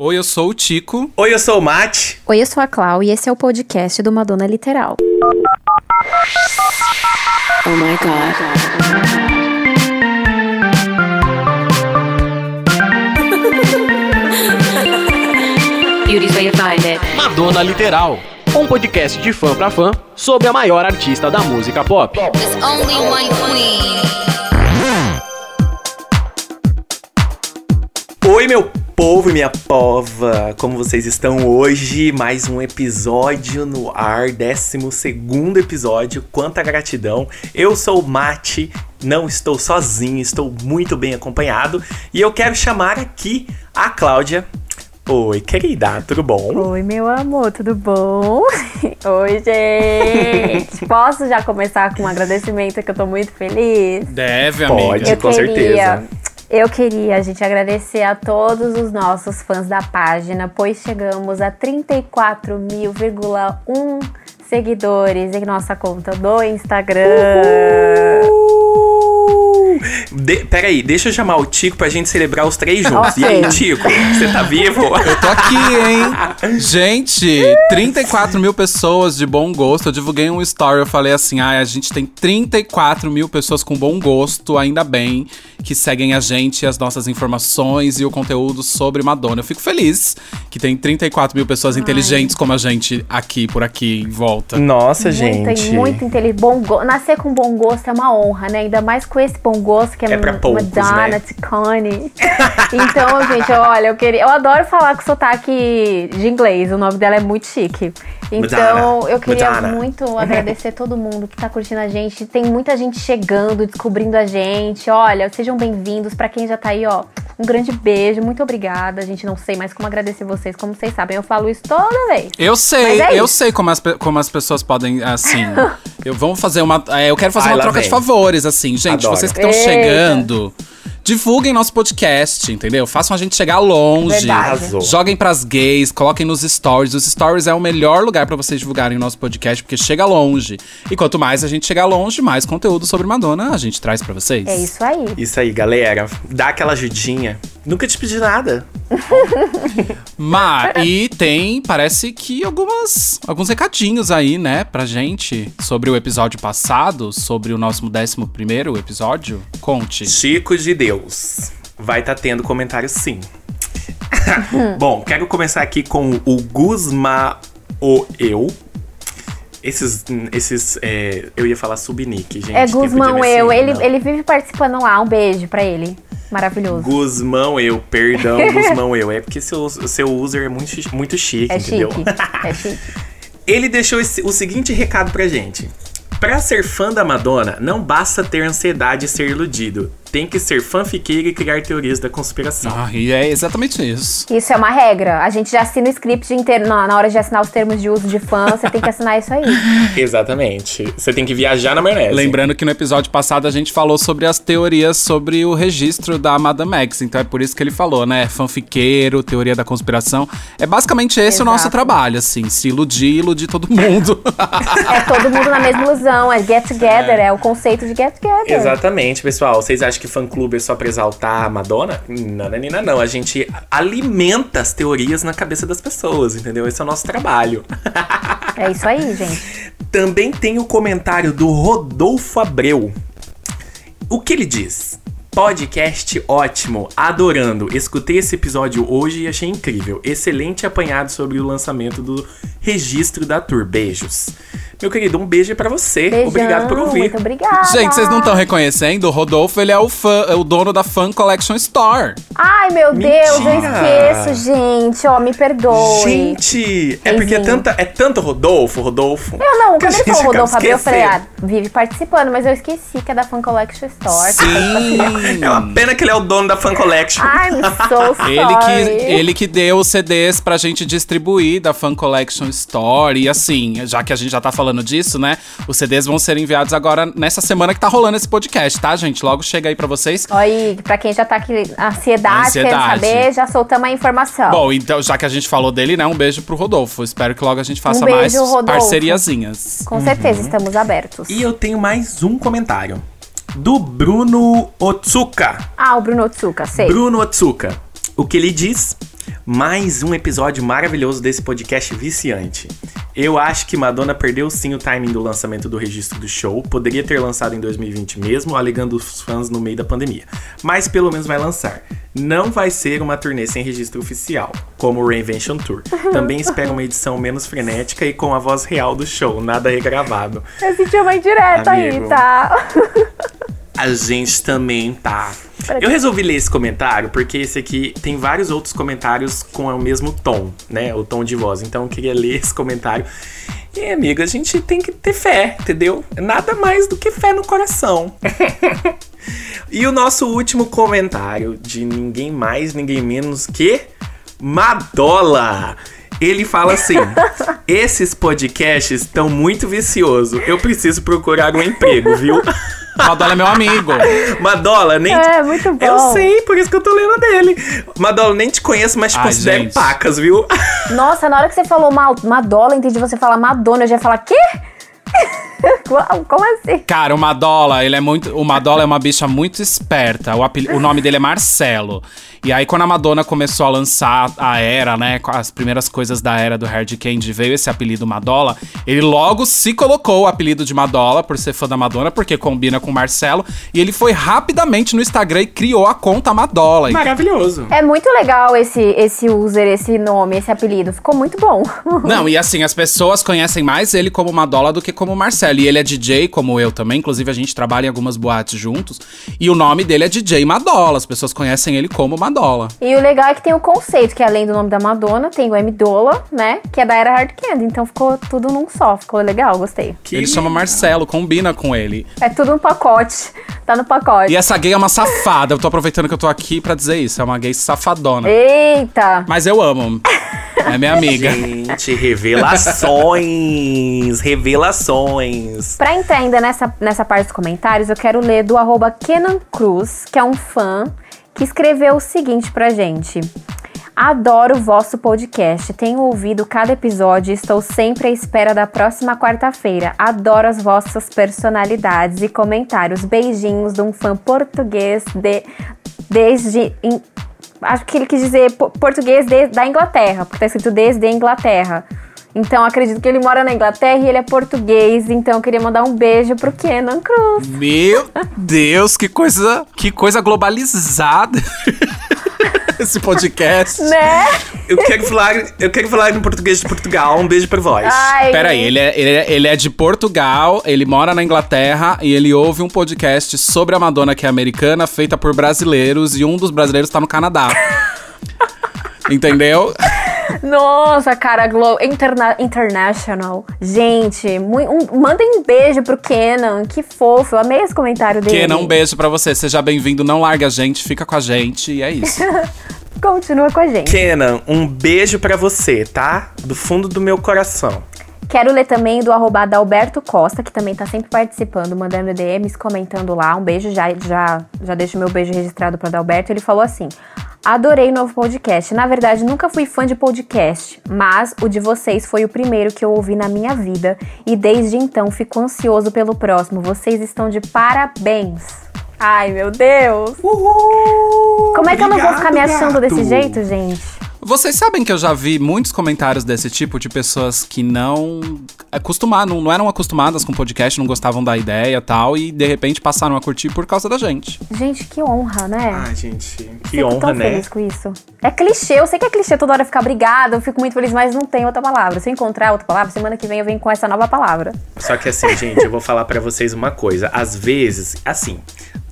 Oi, eu sou o Tico. Oi, eu sou o Mate. Oi, eu sou a Clau e esse é o podcast do Madonna Literal. Oh my god. Beauty's find it. Madonna Literal, um podcast de fã pra fã sobre a maior artista da música pop. There's only one queen. Oi, meu povo e minha pova. Como vocês estão hoje? Mais um episódio no ar, 12 segundo episódio. Quanta gratidão. Eu sou o Mate, não estou sozinho, estou muito bem acompanhado. E eu quero chamar aqui a Cláudia. Oi, querida, tudo bom? Oi, meu amor, tudo bom? Oi, gente! Posso já começar com um agradecimento que eu tô muito feliz? Deve, Pode. amiga. Eu com queria, certeza. Eu queria, gente, agradecer a todos os nossos fãs da página, pois chegamos a 34.000,1 seguidores em nossa conta do Instagram. De, peraí, deixa eu chamar o Tico pra gente celebrar os três juntos. Ok. E aí, Tico, você tá vivo? Eu tô aqui, hein? Gente, 34 mil pessoas de bom gosto. Eu divulguei um story, eu falei assim: ah, a gente tem 34 mil pessoas com bom gosto, ainda bem, que seguem a gente, as nossas informações e o conteúdo sobre Madonna. Eu fico feliz que tem 34 mil pessoas inteligentes como a gente aqui, por aqui, em volta. Nossa, Muito, gente. muito inteligente. Bom go- Nascer com bom gosto é uma honra, né? Ainda mais com esse bom gosto que é, É pra poucos, Madonna, né? Ticone. então, gente, olha, eu queria. Eu adoro falar com sotaque de inglês. O nome dela é muito chique. Então, Madonna, eu queria Madonna. muito agradecer todo mundo que tá curtindo a gente. Tem muita gente chegando, descobrindo a gente. Olha, sejam bem-vindos. Pra quem já tá aí, ó, um grande beijo. Muito obrigada. A gente não sei mais como agradecer vocês. Como vocês sabem, eu falo isso toda vez. Eu sei, é eu isso. sei como as, como as pessoas podem, assim. eu vamos fazer uma. é, eu quero fazer Ai, uma troca vem. de favores, assim. Gente, Adoro. vocês que estão Eita. chegando. Divulguem nosso podcast, entendeu? Façam a gente chegar longe. Verdade. Joguem pras gays, coloquem nos stories. Os stories é o melhor lugar pra vocês divulgarem o nosso podcast, porque chega longe. E quanto mais a gente chegar longe, mais conteúdo sobre Madonna a gente traz pra vocês. É isso aí. Isso aí, galera. Dá aquela ajudinha. Nunca te pedi nada. Ma, e tem, parece que algumas, alguns recadinhos aí, né, pra gente sobre o episódio passado, sobre o nosso 11 primeiro episódio. Conte. Chico de Deus. Vai tá tendo comentário sim. Bom, quero começar aqui com o Guzma o Eu. Esses, esses é, eu ia falar subnick, gente. É Guzmão eu, ele, não. ele vive participando lá, um beijo pra ele. Maravilhoso. Guzmão eu, perdão, Guzmão eu. É porque seu, seu user é muito, muito chique, É entendeu? chique, é chique. Ele deixou esse- o seguinte recado pra gente. Pra ser fã da Madonna, não basta ter ansiedade e ser iludido. Tem que ser fanfiqueiro e criar teorias da conspiração. Ah, e é exatamente isso. Isso é uma regra. A gente já assina o script inteiro. Na, na hora de assinar os termos de uso de fã, você tem que assinar isso aí. Exatamente. Você tem que viajar na maionese. Lembrando que no episódio passado a gente falou sobre as teorias sobre o registro da Madame X, então é por isso que ele falou, né? Fanfiqueiro, teoria da conspiração. É basicamente esse o nosso Exato. trabalho, assim, se iludir, iludir todo mundo. É todo mundo na mesma ilusão. É get together, é, o conceito de get together. Exatamente, pessoal. Vocês acham que fã-clube é só pra exaltar a Madonna? Não, não, não, não. A gente alimenta as teorias na cabeça das pessoas, entendeu? Esse é o nosso trabalho. É isso aí, gente. Também tem o comentário do Rodolfo Abreu. O que ele diz? Podcast ótimo, adorando. Escutei esse episódio hoje e achei incrível. Excelente apanhado sobre o lançamento do registro da tour. Beijos. Meu querido, um beijo pra você. Beijão, Obrigado por ouvir. Muito obrigada. Gente, vocês não estão reconhecendo? O Rodolfo, ele é o, fã, é o dono da Fan Collection Store. Ai, meu Deus, eu Mentira. esqueço, gente. Ó, me perdoe. Gente, é porque é, tanta, é tanto Rodolfo, Rodolfo. Eu não, quando ele falou Rodolfo eu falei, ah, vive participando, mas eu esqueci que é da Fan Collection Store. Sim. É uma pena que ele é o dono da Fan Collection. I'm so sorry. Ele que, ele que deu os CDs pra gente distribuir da Fan Collection Store. E assim, já que a gente já tá falando disso, né? Os CDs vão ser enviados agora nessa semana que tá rolando esse podcast, tá, gente? Logo chega aí pra vocês. Olha aí, pra quem já tá aqui, ansiedade, querendo Ansiedade. saber, já soltamos a informação. Bom, então, já que a gente falou dele, né? Um beijo pro Rodolfo. Espero que logo a gente faça Um beijo, mais Rodolfo. parceriazinhas. Com certeza, estamos abertos. E eu tenho mais um comentário. Do Bruno Otsuka. Ah, o Bruno Otsuka, sei. Bruno Otsuka. O que ele diz? Mais um episódio maravilhoso desse podcast viciante. Eu acho que Madonna perdeu sim o timing do lançamento do registro do show. Poderia ter lançado em 2020 mesmo, alegando os fãs no meio da pandemia. Mas pelo menos vai lançar. Não vai ser uma turnê sem registro oficial, como o Reinvention Tour. Também espero uma edição menos frenética e com a voz real do show, nada regravado. Eu senti uma indireta aí, Amigo. tá? A gente também tá. Eu resolvi ler esse comentário porque esse aqui tem vários outros comentários com o mesmo tom, né? O tom de voz. Então eu queria ler esse comentário. E, amiga, a gente tem que ter fé, entendeu? Nada mais do que fé no coração. e o nosso último comentário de ninguém mais, ninguém menos que Madola. Ele fala assim: esses podcasts estão muito viciosos. Eu preciso procurar um emprego, viu? Madola é meu amigo. Madola, nem. É, muito bom. Eu sei, por isso que eu tô lendo dele. Madola, nem te conheço, mas te Ai, considero gente. pacas, viu? Nossa, na hora que você falou Ma- Madola, entendi você falar Madonna, eu já ia falar, quê? Como assim? Cara, o Madola, ele é muito. O Madola é uma bicha muito esperta. O, apeli- o nome dele é Marcelo. E aí, quando a Madonna começou a lançar a era, né? As primeiras coisas da era do Hard Candy, veio esse apelido Madola. Ele logo se colocou o apelido de Madola por ser fã da Madonna, porque combina com o Marcelo. E ele foi rapidamente no Instagram e criou a conta Madola. Maravilhoso. É muito legal esse, esse user, esse nome, esse apelido. Ficou muito bom. Não, e assim, as pessoas conhecem mais ele como Madola do que como Marcelo. E ele é DJ, como eu também. Inclusive, a gente trabalha em algumas boates juntos. E o nome dele é DJ Madola. As pessoas conhecem ele como Madola. E o legal é que tem o conceito, que além do nome da Madonna, tem o M Dola, né? Que é da era Hard Candy. Então ficou tudo num só. Ficou legal, gostei. Que ele chama Marcelo, combina com ele. É tudo um pacote. Tá no pacote. E essa gay é uma safada. Eu tô aproveitando que eu tô aqui pra dizer isso. É uma gay safadona. Eita! Mas eu amo. É minha amiga. Gente, revelações. Revelações. Pra entrar nessa, nessa parte dos comentários, eu quero ler do arroba Kenan Cruz, que é um fã, que escreveu o seguinte pra gente. Adoro o vosso podcast. Tenho ouvido cada episódio e estou sempre à espera da próxima quarta-feira. Adoro as vossas personalidades e comentários. Beijinhos de um fã português de desde in- acho que ele quis dizer po- português de- da Inglaterra, porque tá escrito desde a Inglaterra. Então acredito que ele mora na Inglaterra e ele é português, então eu queria mandar um beijo pro Kenan Cruz. Meu Deus, que coisa, que coisa globalizada. Esse podcast. Né? Eu quero falar, eu quero falar em português de Portugal. Um beijo pra vós. Ai, Peraí, ele é, ele, é, ele é de Portugal, ele mora na Inglaterra e ele ouve um podcast sobre a Madonna que é americana, feita por brasileiros, e um dos brasileiros tá no Canadá. Entendeu? Nossa, cara, Glow interna International. Gente, um, mandem um beijo pro Kenan, que fofo. Eu amei esse comentário dele. Kenan, um beijo pra você. Seja bem-vindo, não larga a gente, fica com a gente e é isso. Continua com a gente. Kenan, um beijo pra você, tá? Do fundo do meu coração. Quero ler também do arroba Adalberto Costa, que também tá sempre participando, mandando DMs, comentando lá. Um beijo, já, já, já deixo meu beijo registrado para Adalberto. Ele falou assim: Adorei o novo podcast. Na verdade, nunca fui fã de podcast, mas o de vocês foi o primeiro que eu ouvi na minha vida e desde então fico ansioso pelo próximo. Vocês estão de parabéns. Ai, meu Deus. Uhul! Como é que eu não vou ficar me Obrigado, achando gato. desse jeito, gente? Vocês sabem que eu já vi muitos comentários desse tipo de pessoas que não acostumaram, não, não eram acostumadas com podcast, não gostavam da ideia e tal, e de repente passaram a curtir por causa da gente. Gente, que honra, né? Ai, gente, que Fico honra, tão né? feliz com isso. É clichê, eu sei que é clichê toda hora ficar obrigada, eu fico muito feliz, mas não tem outra palavra. Se eu encontrar outra palavra, semana que vem eu venho com essa nova palavra. Só que assim, gente, eu vou falar pra vocês uma coisa. Às vezes, assim,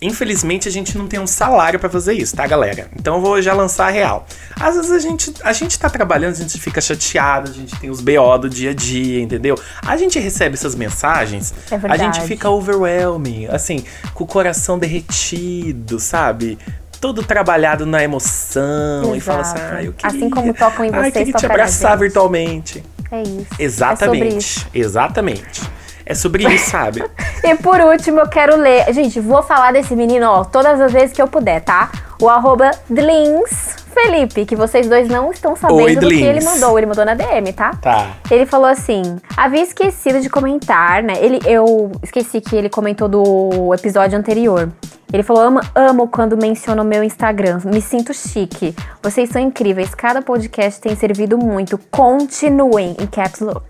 infelizmente a gente não tem um salário pra fazer isso, tá, galera? Então eu vou já lançar a real. Às vezes a gente, a gente tá trabalhando, a gente fica chateado, a gente tem os BO do dia a dia, entendeu? A gente recebe essas mensagens, É a gente fica overwhelming, assim, com o coração derretido, sabe? Todo trabalhado na emoção e fala assim, Exato. ah, eu queria, Assim como tocam em vocês, queria te tocar na abraçar virtualmente. É isso. Exatamente. É isso. Exatamente. É sobre isso, sabe? E por último, eu quero ler. Gente, vou falar desse menino, ó, todas as vezes que eu puder, tá? O arroba Dlins Felipe, que vocês dois não estão sabendo Oi, do que ele mandou. Ele mandou na DM, tá? Tá. Ele falou assim: havia esquecido de comentar, né? Ele, eu esqueci que ele comentou do episódio anterior. Ele falou: amo, amo quando menciono o meu Instagram. Me sinto chique. Vocês são incríveis. Cada podcast tem servido muito. Continuem em caps lock.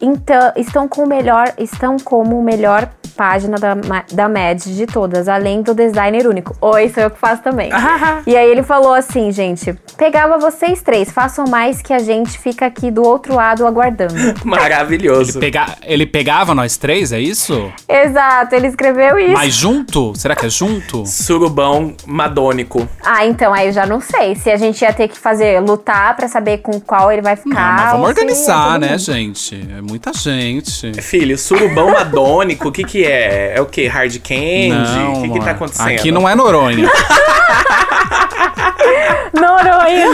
Então, estão com o melhor, estão como o melhor página da, da Mad de todas, além do designer único. Oi, sou eu que faço também. e aí ele falou assim, gente, pegava vocês três, façam mais que a gente fica aqui do outro lado aguardando. Maravilhoso. Pega- ele pegava nós três, é isso? Exato, ele escreveu isso. Mas junto? Será que é junto? Surubão madônico. Ah, então aí eu já não sei se a gente ia ter que fazer lutar pra saber com qual ele vai Não, ficar. mas vamos é organizar, né, gente? É muita gente. Filho, surubão madônico, o que que é? É o que? Hard candy? O que que tá acontecendo? Aqui não é Noronha. Noronha.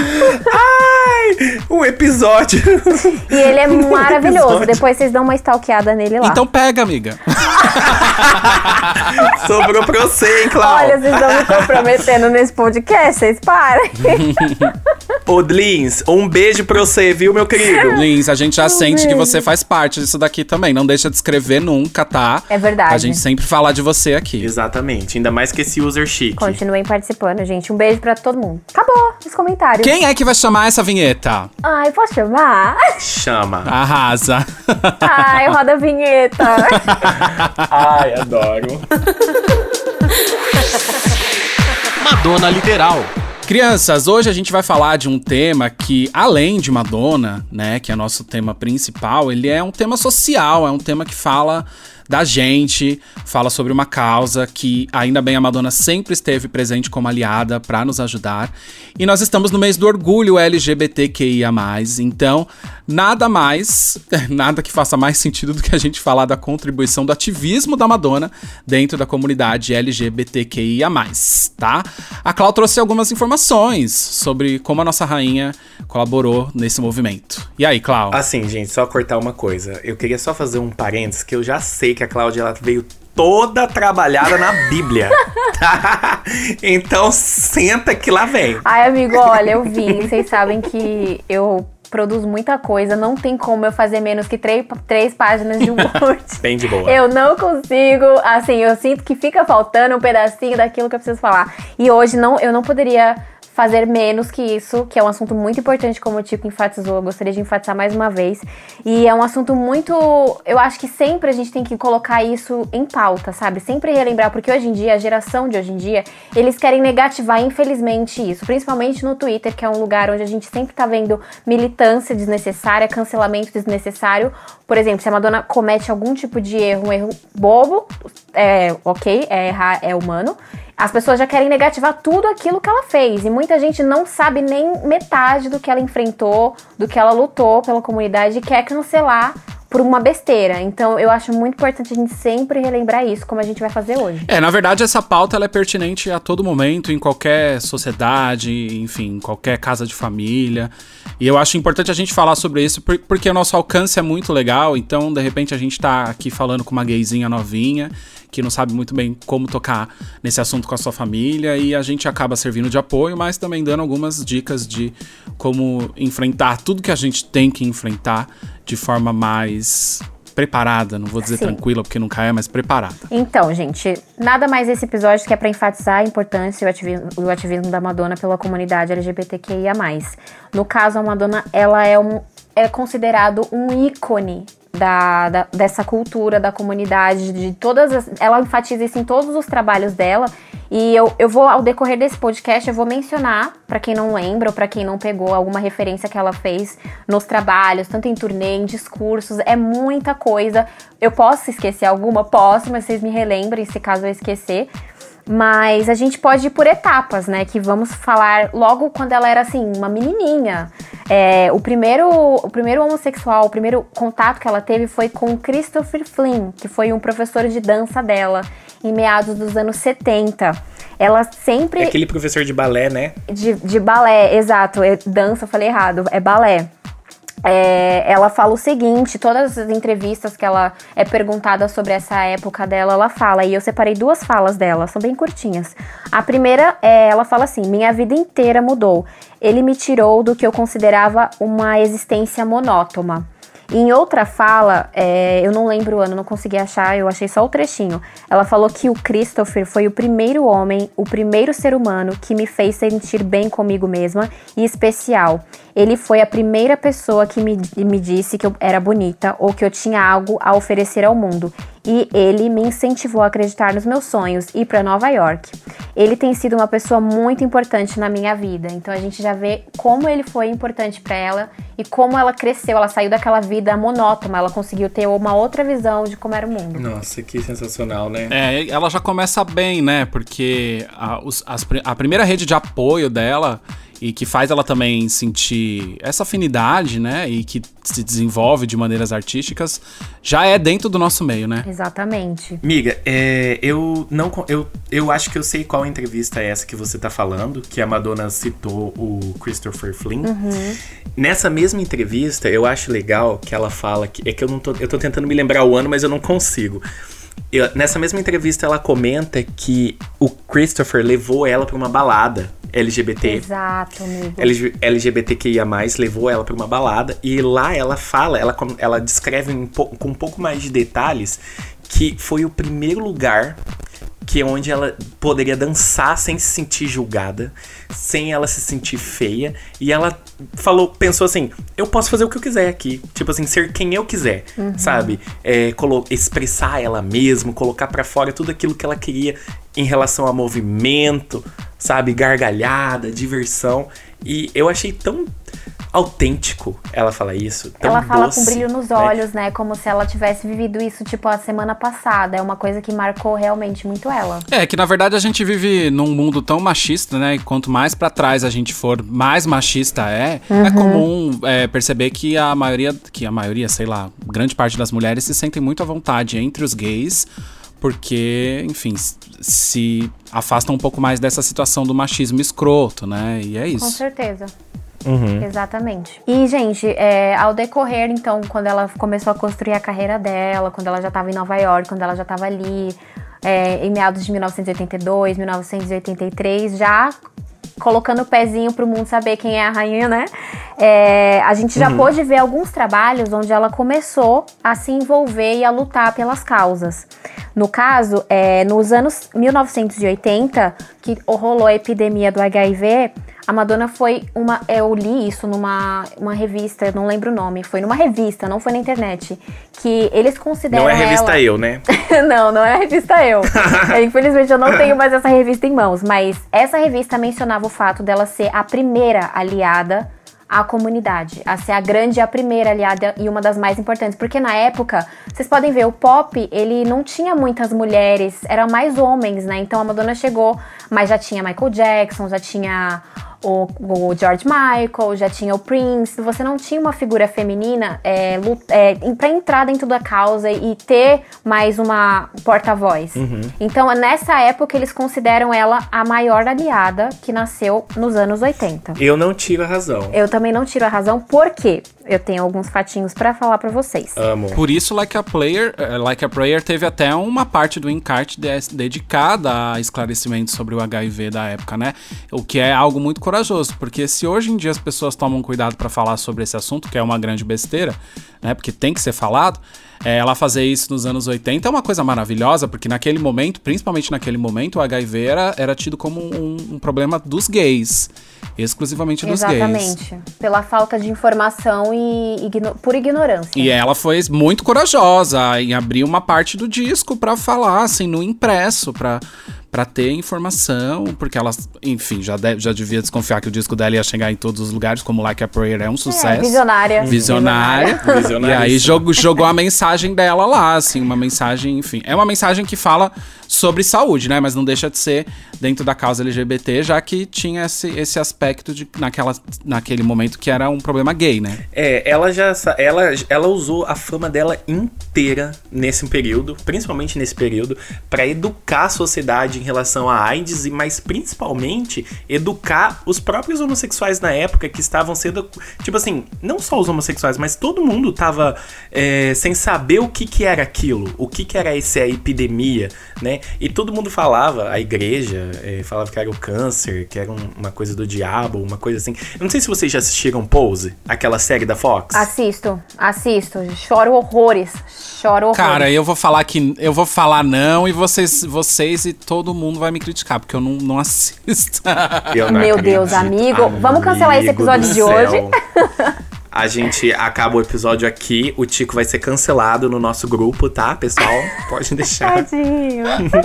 Ai, um episódio. E ele é maravilhoso. Depois vocês dão uma stalkeada nele lá. então pega, amiga. Sobrou pra você, hein, Clau? Olha, vocês estão me comprometendo nesse podcast, vocês parem. Ô, Dlins, um beijo pra você, viu, meu querido? Lins, a gente já sente que bem. você faz parte disso daqui também. Não deixa de escrever nunca, tá? É verdade. A gente sempre fala de você aqui. Exatamente, ainda mais que esse user chique. Continuem participando, gente. Um beijo pra todo mundo. Acabou os comentários. Quem é que vai chamar essa vinheta? Ai, posso chamar? Chama. Arrasa. Ai, roda a vinheta. Ai, adoro. Madonna Literal. Crianças, hoje a gente vai falar de um tema que, além de Madonna, né, que é nosso tema principal, ele é um tema social, é um tema que fala da gente, fala sobre uma causa que, ainda bem, a Madonna sempre esteve presente como aliada para nos ajudar. E nós estamos no mês do orgulho LGBTQIA+, então nada mais, nada que faça mais sentido do que a gente falar da contribuição do ativismo da Madonna dentro da comunidade LGBTQIA+, tá? A Clau trouxe algumas informações sobre como a nossa rainha colaborou nesse movimento. E aí, Clau? Assim, gente, só cortar uma coisa. Eu queria só fazer um parênteses que eu já sei que a Cláudia ela veio toda trabalhada na Bíblia. tá? Então senta que lá vem. Ai, amigo, olha, eu vim. Vocês sabem que eu produzo muita coisa. Não tem como eu fazer menos que três, três páginas de Word. Bem de boa. Eu não consigo, assim, eu sinto que fica faltando um pedacinho daquilo que eu preciso falar. E hoje não, eu não poderia fazer menos que isso, que é um assunto muito importante, como o Tico enfatizou, eu gostaria de enfatizar mais uma vez. E é um assunto muito. Eu acho que sempre a gente tem que colocar isso em pauta, sabe? Sempre relembrar, porque hoje em dia, a geração de hoje em dia, eles querem negativar, infelizmente, isso. Principalmente no Twitter, que é um lugar onde a gente sempre tá vendo militância desnecessária, cancelamento desnecessário. Por exemplo, se a Madonna comete algum tipo de erro, um erro bobo, é ok, é errar, é humano. As pessoas já querem negativar tudo aquilo que ela fez. E muita gente não sabe nem metade do que ela enfrentou, do que ela lutou pela comunidade e quer cancelar por uma besteira. Então eu acho muito importante a gente sempre relembrar isso, como a gente vai fazer hoje. É, na verdade, essa pauta é pertinente a todo momento, em qualquer sociedade, enfim, em qualquer casa de família. E eu acho importante a gente falar sobre isso por- porque o nosso alcance é muito legal. Então, de repente, a gente tá aqui falando com uma gayzinha novinha que não sabe muito bem como tocar nesse assunto com a sua família e a gente acaba servindo de apoio, mas também dando algumas dicas de como enfrentar tudo que a gente tem que enfrentar de forma mais preparada, não vou dizer Sim. tranquila porque nunca é, mas preparada. Então, gente, nada mais esse episódio que é pra enfatizar a importância e o ativismo, o ativismo da Madonna pela comunidade LGBTQIA+. No caso, a Madonna, ela é, um, é considerado um ícone da, da- dessa cultura, da comunidade, de todas as, ela enfatiza isso em todos os trabalhos dela. E eu, eu vou, ao decorrer desse podcast, eu vou mencionar, pra quem não lembra ou pra quem não pegou alguma referência que ela fez nos trabalhos, tanto em turnê, em discursos, é muita coisa. Eu posso esquecer alguma? Posso, mas vocês me relembrem se caso eu esquecer. Mas a gente pode ir por etapas, né? Que vamos falar logo quando ela era assim, uma menininha. É, o, primeiro, o primeiro homossexual, o primeiro contato que ela teve foi com Christopher Flynn, que foi um professor de dança dela, em meados dos anos 70. Ela sempre. É aquele professor de balé, né? De, de balé, exato. É dança, eu falei errado. É balé. É, ela fala o seguinte: todas as entrevistas que ela é perguntada sobre essa época dela, ela fala, e eu separei duas falas dela, são bem curtinhas. A primeira é: ela fala assim, minha vida inteira mudou. Ele me tirou do que eu considerava uma existência monótona. Em outra fala, é, eu não lembro o ano, não consegui achar, eu achei só o trechinho. Ela falou que o Christopher foi o primeiro homem, o primeiro ser humano que me fez sentir bem comigo mesma e especial. Ele foi a primeira pessoa que me, me disse que eu era bonita ou que eu tinha algo a oferecer ao mundo. E ele me incentivou a acreditar nos meus sonhos e ir para Nova York. Ele tem sido uma pessoa muito importante na minha vida. Então a gente já vê como ele foi importante para ela e como ela cresceu. Ela saiu daquela vida monótona, ela conseguiu ter uma outra visão de como era o mundo. Nossa, que sensacional, né? É, ela já começa bem, né? Porque a, os- as a primeira rede de apoio dela e que faz ela também sentir essa afinidade, né? E que se desenvolve de maneiras artísticas, já é dentro do nosso meio, né? Exatamente. Miga, é, eu não eu, eu acho que eu sei qual entrevista é essa que você tá falando, que a Madonna citou o Christopher Flynn. Nessa mesma entrevista, eu acho legal que ela fala que é que eu não tô eu tô tentando me lembrar o ano, mas eu não consigo. Eu- nessa mesma entrevista ela comenta que o Christopher levou ela pra uma balada LGBT. Exato, amigo. LG LGBTQIA+, levou ela pra uma balada e lá ela fala, ela, ela descreve um com um pouco mais de detalhes que foi o primeiro lugar que é onde ela poderia dançar sem se sentir julgada, sem ela se sentir feia, e ela falou, pensou assim, eu posso fazer o que eu quiser aqui, tipo assim, ser quem eu quiser, sabe? É, expressar ela mesma, colocar pra fora tudo aquilo que ela queria em relação a movimento, sabe, gargalhada, diversão, e eu achei tão autêntico ela falar isso, tão ela fala doce, com brilho nos né? olhos, né? Como se ela tivesse vivido isso, tipo, a semana passada. É uma coisa que marcou realmente muito ela. É, que na verdade a gente vive num mundo tão machista, né? E quanto mais pra trás a gente for, mais machista é. É comum é, perceber que a maioria, que a maioria, sei lá, grande parte das mulheres se sentem muito à vontade entre os gays, porque, enfim, se afastam um pouco mais dessa situação do machismo escroto, né? E é Com isso. certeza. Uhum. Exatamente. E, gente, é, ao decorrer, então, quando ela começou a construir a carreira dela, quando ela já estava em Nova York, quando ela já estava ali, é, em meados de 1982, 1983, já colocando o pezinho pro mundo saber quem é a rainha, né? É, a gente já pôde ver alguns trabalhos onde ela começou a se envolver e a lutar pelas causas. No caso, é, nos anos 1980, que rolou a epidemia do HIV, a Madonna foi uma. Eu li isso numa uma revista, não lembro o nome. Foi numa revista, não foi na internet. Que eles consideram. Não é a revista ela... Eu, né? não, não é a revista Eu. É, Infelizmente eu não tenho mais essa revista em mãos, mas essa revista mencionava o fato dela ser a primeira aliada à comunidade, a ser a grande a primeira aliada e uma das mais importantes, porque na época, vocês podem ver, o pop, ele não tinha muitas mulheres, eram mais homens, né? Então a Madonna chegou, mas já tinha Michael Jackson, já tinha o, o George Michael, já tinha o Prince, você não tinha uma figura feminina é, é, em- pra entrar dentro da causa e ter mais uma porta-voz. Então, nessa época, eles consideram ela a maior aliada que nasceu nos anos 80. Eu não tiro a razão. Eu também não tiro a razão, porque eu tenho alguns fatinhos pra falar pra vocês. Amo. Por isso, Like a Player, eh, Like a Prayer teve até uma parte do encarte de- dedicada a esclarecimento sobre o HIV da época, né? O que é algo muito corajoso, porque se hoje em dia as pessoas tomam cuidado pra falar sobre esse assunto, que é uma grande besteira, né? Porque tem que ser falado. Eh, ela fazer isso nos anos 80 é uma coisa maravilhosa, porque naquele momento, principalmente naquele momento, o HIV era, era tido como um, um problema dos gays. Exclusivamente dos gays. Exatamente. Pela falta de informação e igno- por ignorância. E ela foi muito corajosa em abrir uma parte do disco pra falar, assim, no impresso, pra, pra ter informação, porque ela, enfim, já, de- já devia desconfiar que o disco dela ia chegar em todos os lugares, como Like a Prayer é um É, sucesso. visionária. Visionária. E Visionária. aí jogou, jogou a mensagem dela lá, assim, uma mensagem, enfim. É uma mensagem que fala sobre saúde, né? Mas não deixa de ser dentro da causa LGBT, já que tinha esse, esse aspecto de naquela, naquele momento que era um problema gay, né? É, ela já ela, ela usou a fama dela inteira nesse período, principalmente nesse período, pra educar a sociedade em relação à AIDS, e mas principalmente educar os próprios homossexuais na época que estavam sendo. Tipo assim, não só os homossexuais, mas todo mundo tava é, sem saber o que, que era aquilo, o que, que era essa epidemia, né? E todo mundo falava, a igreja é, falava que era o câncer, que era um- uma coisa do diabo, uma coisa assim. Eu não sei se vocês já assistiram Pose, aquela série da Fox. Assisto, assisto. Choro horrores. Choro horrores. Cara, eu vou falar que eu vou falar não e vocês, vocês e todo mundo vai me criticar, porque eu não, não assisto. Eu não Meu Deus, acredito. amigo. Vamos cancelar esse Amigo episódio de hoje? A gente acaba o episódio aqui, o Tico vai ser cancelado no nosso grupo, tá, pessoal? Pode deixar. Tadinho.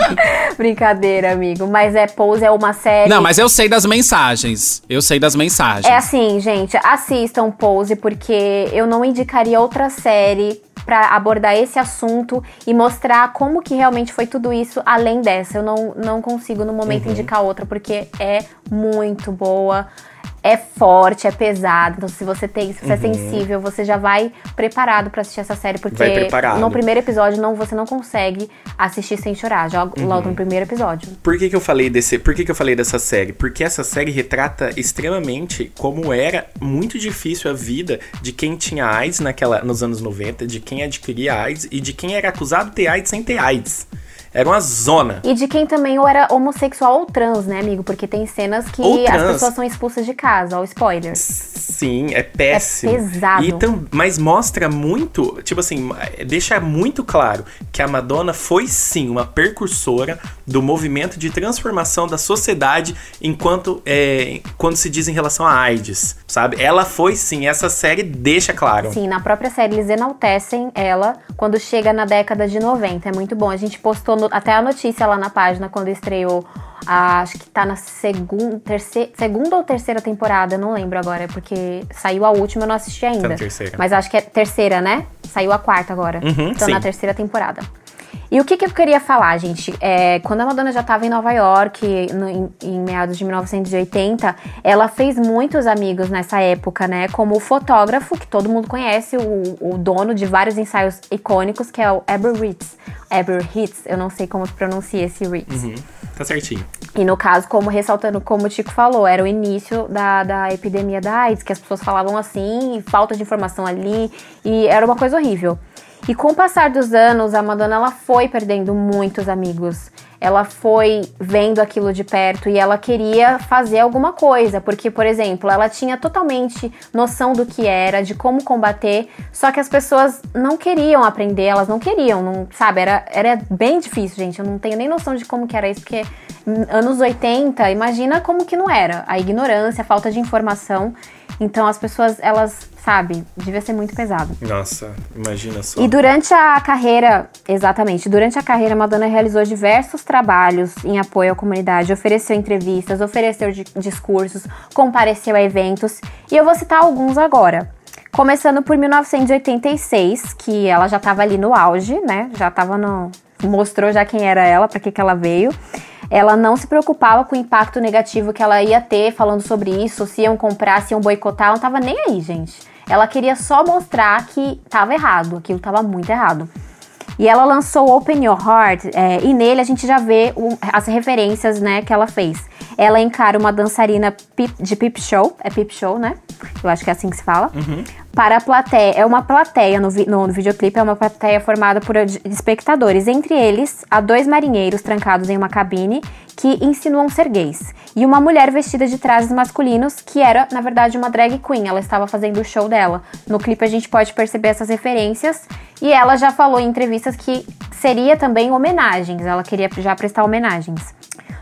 Brincadeira, amigo. Mas é Pose é uma série. não, mas eu sei das mensagens. Eu sei das mensagens. É assim, gente, assistam Pose, porque eu não indicaria outra série pra abordar esse assunto e mostrar como que realmente foi tudo isso além dessa. Eu não, não consigo no momento indicar outra, porque é muito boa. É forte, é pesado. Então, se você tem, se você é sensível, você já vai preparado pra assistir essa série, porque no primeiro episódio não, você não consegue assistir sem chorar, já logo no primeiro episódio. Por que, que eu falei desse. Por que, que eu falei dessa série? Porque essa série retrata extremamente como era muito difícil a vida de quem tinha AIDS naquela, nos anos 90, de quem adquiria AIDS e de quem era acusado de ter AIDS sem ter AIDS. Era uma zona. E de quem também ou era homossexual ou trans, né, amigo? Porque tem cenas que as pessoas são expulsas de casa, ó, spoilers. Sim, é péssimo. É pesado. E tam- mas mostra muito, tipo assim, deixa muito claro que a Madonna foi sim uma precursora do movimento de transformação da sociedade enquanto é, quando se diz em relação a AIDS, sabe? Ela foi sim, essa série deixa claro. Sim, na própria série eles enaltecem ela quando chega na década de 90. É muito bom. A gente postou no- até a notícia lá na página quando estreou. a- acho que tá na segun, terce- segunda ou terceira temporada, não lembro agora, porque saiu a última, eu não assisti ainda. Tá na terceira. Mas acho que é terceira, né? Saiu a quarta agora. Uhum, então sim. na terceira temporada. E o que, que eu queria falar, gente? É, quando a Madonna já estava em Nova York, no- em, em meados de 1980, ela fez muitos amigos nessa época, né? Como o fotógrafo, que todo mundo conhece, o, o dono de vários ensaios icônicos, que é o Eber Ritz. Eber Ritz, eu não sei como pronuncia esse Ritz. Uhum, tá certinho. E no caso, como ressaltando, como o Tico falou, era o início da, da epidemia da AIDS, que as pessoas falavam assim, falta de informação ali, e era uma coisa horrível. E com o passar dos anos, a Madonna ela foi perdendo muitos amigos. Ela foi vendo aquilo de perto e ela queria fazer alguma coisa, porque, por exemplo, ela tinha totalmente noção do que era, de como combater, só que as pessoas não queriam aprender, elas não queriam, não, sabe? Era, era bem difícil, gente. Eu não tenho nem noção de como que era isso, porque anos 80, imagina como que não era. A ignorância, a falta de informação. Então as pessoas, elas, sabe, devia ser muito pesado. Nossa, imagina só. E durante a carreira, exatamente, durante a carreira, Madonna realizou diversos trabalhos em apoio à comunidade, ofereceu entrevistas, ofereceu di- discursos, compareceu a eventos, e eu vou citar alguns agora. Começando por 1986, que ela já estava ali no auge, né? Já estava no. Mostrou já quem era ela, para que, que ela veio. Ela não se preocupava com o impacto negativo que ela ia ter falando sobre isso, se iam comprar, se iam boicotar, não tava nem aí, gente. Ela queria só mostrar que tava errado, aquilo tava muito errado. E ela lançou Open Your Heart, é, e nele a gente já vê as referências, né, que ela fez. Ela encara uma dançarina pip- de pip show, é pip show, né? Eu acho que é assim que se fala. Para a plateia, é uma plateia no, vi- no, no videoclipe, é uma plateia formada por ad- espectadores. Entre eles, há dois marinheiros trancados em uma cabine que insinuam ser gays. E uma mulher vestida de trajes masculinos, que era, na verdade, uma drag queen. Ela estava fazendo o show dela. No clipe a gente pode perceber essas referências. E ela já falou em entrevistas que seria também homenagens. Ela queria já prestar homenagens.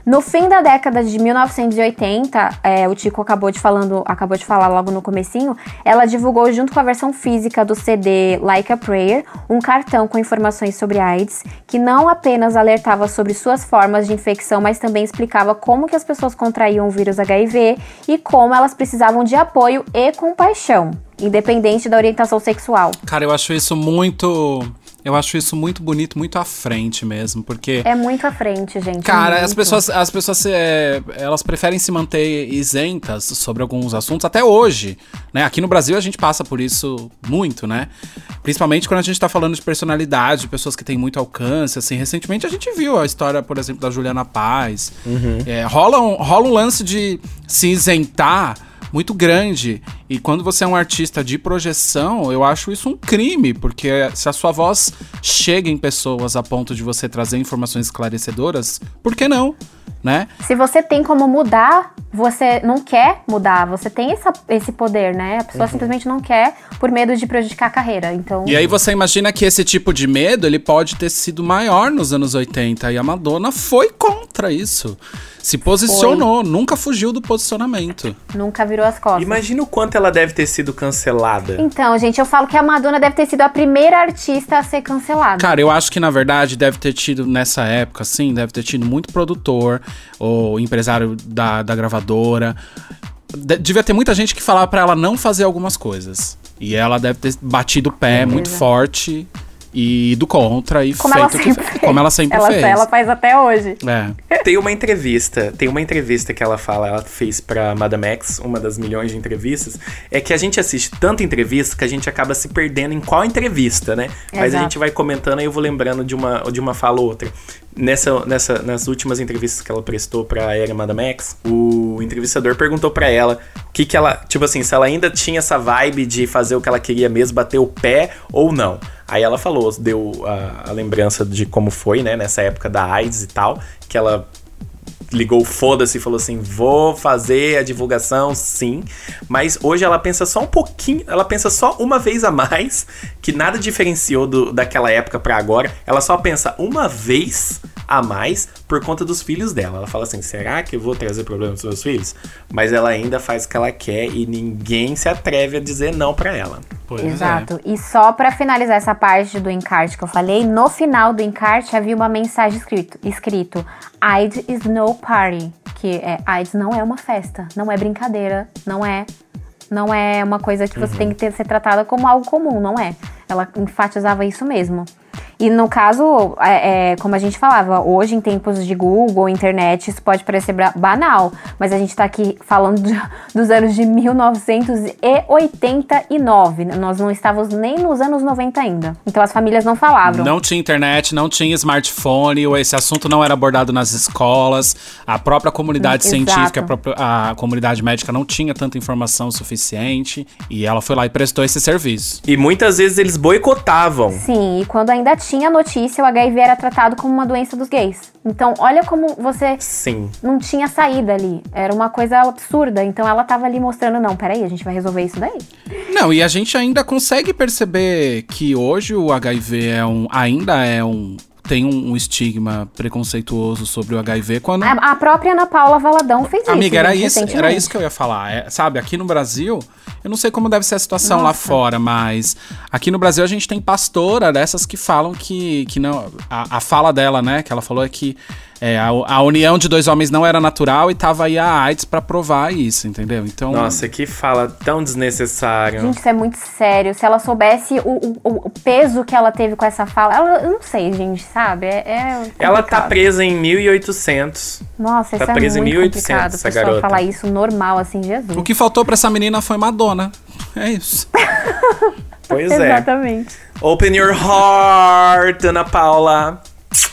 No fim da década de 1980, é, o Tico acabou de, falando, acabou de falar logo no comecinho, ela divulgou junto com a versão física do CD Like a Prayer, um cartão com informações sobre AIDS, que não apenas alertava sobre suas formas de infecção, mas também explicava como que as pessoas contraíam o vírus HIV e como elas precisavam de apoio e compaixão, independente da orientação sexual. Cara, eu acho isso muito. Eu acho isso muito bonito, muito à frente mesmo, porque. É muito à frente, gente. Cara, as muito. pessoas, as pessoas é, elas preferem se manter isentas sobre alguns assuntos até hoje, né? Aqui no Brasil a gente passa por isso muito, né? Principalmente quando a gente tá falando de personalidade, de pessoas que têm muito alcance, assim. Recentemente a gente viu a história, por exemplo, da Juliana Paz. É, rola, um, rola um lance de se isentar muito grande. E quando você é um artista de projeção, eu acho isso um crime, porque se a sua voz chega em pessoas a ponto de você trazer informações esclarecedoras, por que não? Né? Se você tem como mudar, você não quer mudar. Você tem essa- esse poder, né? A pessoa simplesmente não quer por medo de prejudicar a carreira. Então, E aí você imagina que esse tipo de medo, ele pode ter sido maior nos anos 80 e a Madonna foi contra isso. Se posicionou, nunca fugiu do posicionamento. nunca virou as costas. Imagina o quanto ela deve ter sido cancelada. Então, gente, eu falo que a Madonna deve ter sido a primeira artista a ser cancelada. Cara, eu acho que na verdade deve ter tido nessa época, assim, deve ter tido muito produtor ou empresário da, da gravadora. De- devia ter muita gente que falava pra ela não fazer algumas coisas. E ela deve ter batido o pé muito forte e ido contra e como ela feito o que fez. como ela sempre ela, fez. Ela faz até hoje. É. Tem uma entrevista, tem uma entrevista que ela fala, ela fez pra Madame X, uma das milhões de entrevistas, é que a gente assiste tanta entrevista que a gente acaba se perdendo em qual entrevista, né? Mas a Exato. gente vai comentando e eu vou lembrando de uma, de uma fala ou outra. Nessa, nessa, nas últimas entrevistas que ela prestou pra Era Madame X, o entrevistador perguntou pra ela o que que ela, tipo assim, se ela ainda tinha essa vibe de fazer o que ela queria mesmo, bater o pé ou não. Aí ela falou, deu a, a lembrança de como foi, né, nessa época da AIDS e tal, que ela ligou foda-se e falou assim: vou fazer a divulgação, sim. Mas hoje ela pensa só um pouquinho, ela pensa só uma vez a mais, que nada diferenciou do, daquela época pra agora. Ela só pensa uma vez a mais por conta dos filhos dela. Ela fala assim: será que eu vou trazer problemas pros meus filhos? Mas ela ainda faz o que ela quer e ninguém se atreve a dizer não pra ela. Pois é. Exato. E só pra finalizar essa parte do encarte que eu falei, no final do encarte havia uma mensagem escrito, escrito AIDS is no party, que é AIDS não é uma festa, não é brincadeira, não é não é uma coisa que você tem que ter, ser tratada como algo comum, não é. Ela enfatizava isso mesmo. E no caso, é, é, como a gente falava, hoje em tempos de Google, internet, isso pode parecer banal, mas a gente tá aqui falando de- dos anos de 1989. Nós não estávamos nem nos anos 90 ainda. Então as famílias não falavam. Não tinha internet, não tinha smartphone, ou esse assunto não era abordado nas escolas. A própria comunidade Hum, científica, a, exato. própria- a comunidade médica não tinha tanta informação suficiente. E ela foi lá e prestou esse serviço. E muitas vezes eles boicotavam. Sim, e quando ainda tinha notícia, o HIV era tratado como uma doença dos gays. Então, olha como você Sim. não tinha saída ali. Era uma coisa absurda. Então ela tava ali mostrando, não, peraí, a gente vai resolver isso daí. Não, e a gente ainda consegue perceber que hoje o HIV é um, ainda é um. Tem um, um estigma preconceituoso sobre o HIV quando. A, a própria Ana Paula Valadão fez isso. Amiga, era isso, era isso que eu ia falar. É, sabe, aqui no Brasil, eu não sei como deve ser a situação lá Nossa. fora, mas aqui no Brasil a gente tem pastora dessas que falam que, que não. A, a fala dela, né, que ela falou é que é, a, a união de dois homens não era natural e tava aí a AIDS pra provar isso, entendeu? Então. Nossa, que fala tão desnecessário. Gente, isso é muito sério. Se ela soubesse o, o- o peso que ela teve com essa fala, ela, eu não sei, gente, sabe? É, é Ela tá presa em 1800. Nossa, tá isso é presa em muito 1800, complicado. A essa pessoa garota. falar isso normal, assim, Jesus. O que faltou pra essa menina foi Madonna. É isso. Pois é. Exatamente. Open your heart, Ana Paula.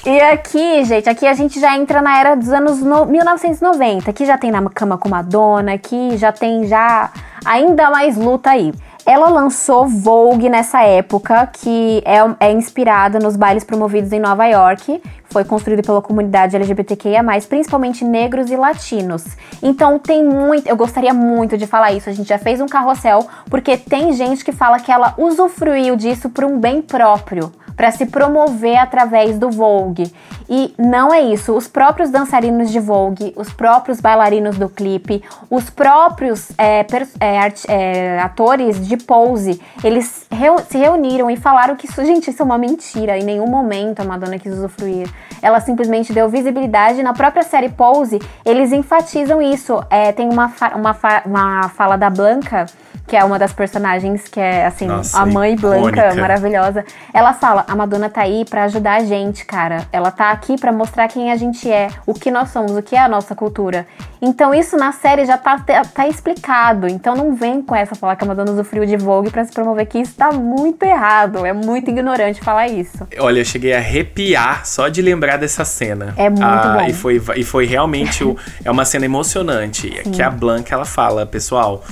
E aqui, gente, aqui a gente já entra na era dos anos no- 1990. Aqui já tem na cama com Madonna, aqui já tem já ainda mais luta aí. Ela lançou Vogue nessa época, que é, é inspirada nos bailes promovidos em Nova York. Foi construído pela comunidade LGBTQIA+, principalmente negros e latinos. Então tem muito, eu gostaria muito de falar isso. A gente já fez um carrossel, porque tem gente que fala que ela usufruiu disso por um bem próprio para se promover através do Vogue. E não é isso. Os próprios dançarinos de Vogue, os próprios bailarinos do clipe, os próprios é, é, é, atores de pose, eles se reuniram e falaram que isso, gente, isso é uma mentira. Em nenhum momento a Madonna quis usufruir. Ela simplesmente deu visibilidade. Na própria série Pose, eles enfatizam isso. É, tem uma, uma, uma fala da Blanca que é uma das personagens que é, assim, Nossa, a mãe Blanca, icônica. maravilhosa. Ela fala: a Madonna tá aí pra ajudar a gente, cara. Ela tá aqui pra mostrar quem a gente é, o que nós somos, o que é a nossa cultura. Então, isso na série já tá, tá explicado. Então, não vem com essa falar que a Madonna usufruiu de Vogue pra se promover, que isso tá muito errado. É muito ignorante falar isso. Olha, eu cheguei a arrepiar só de lembrar dessa cena. É muito bom. E foi, e foi realmente o- é uma cena emocionante. Que a Blanca ela fala, pessoal.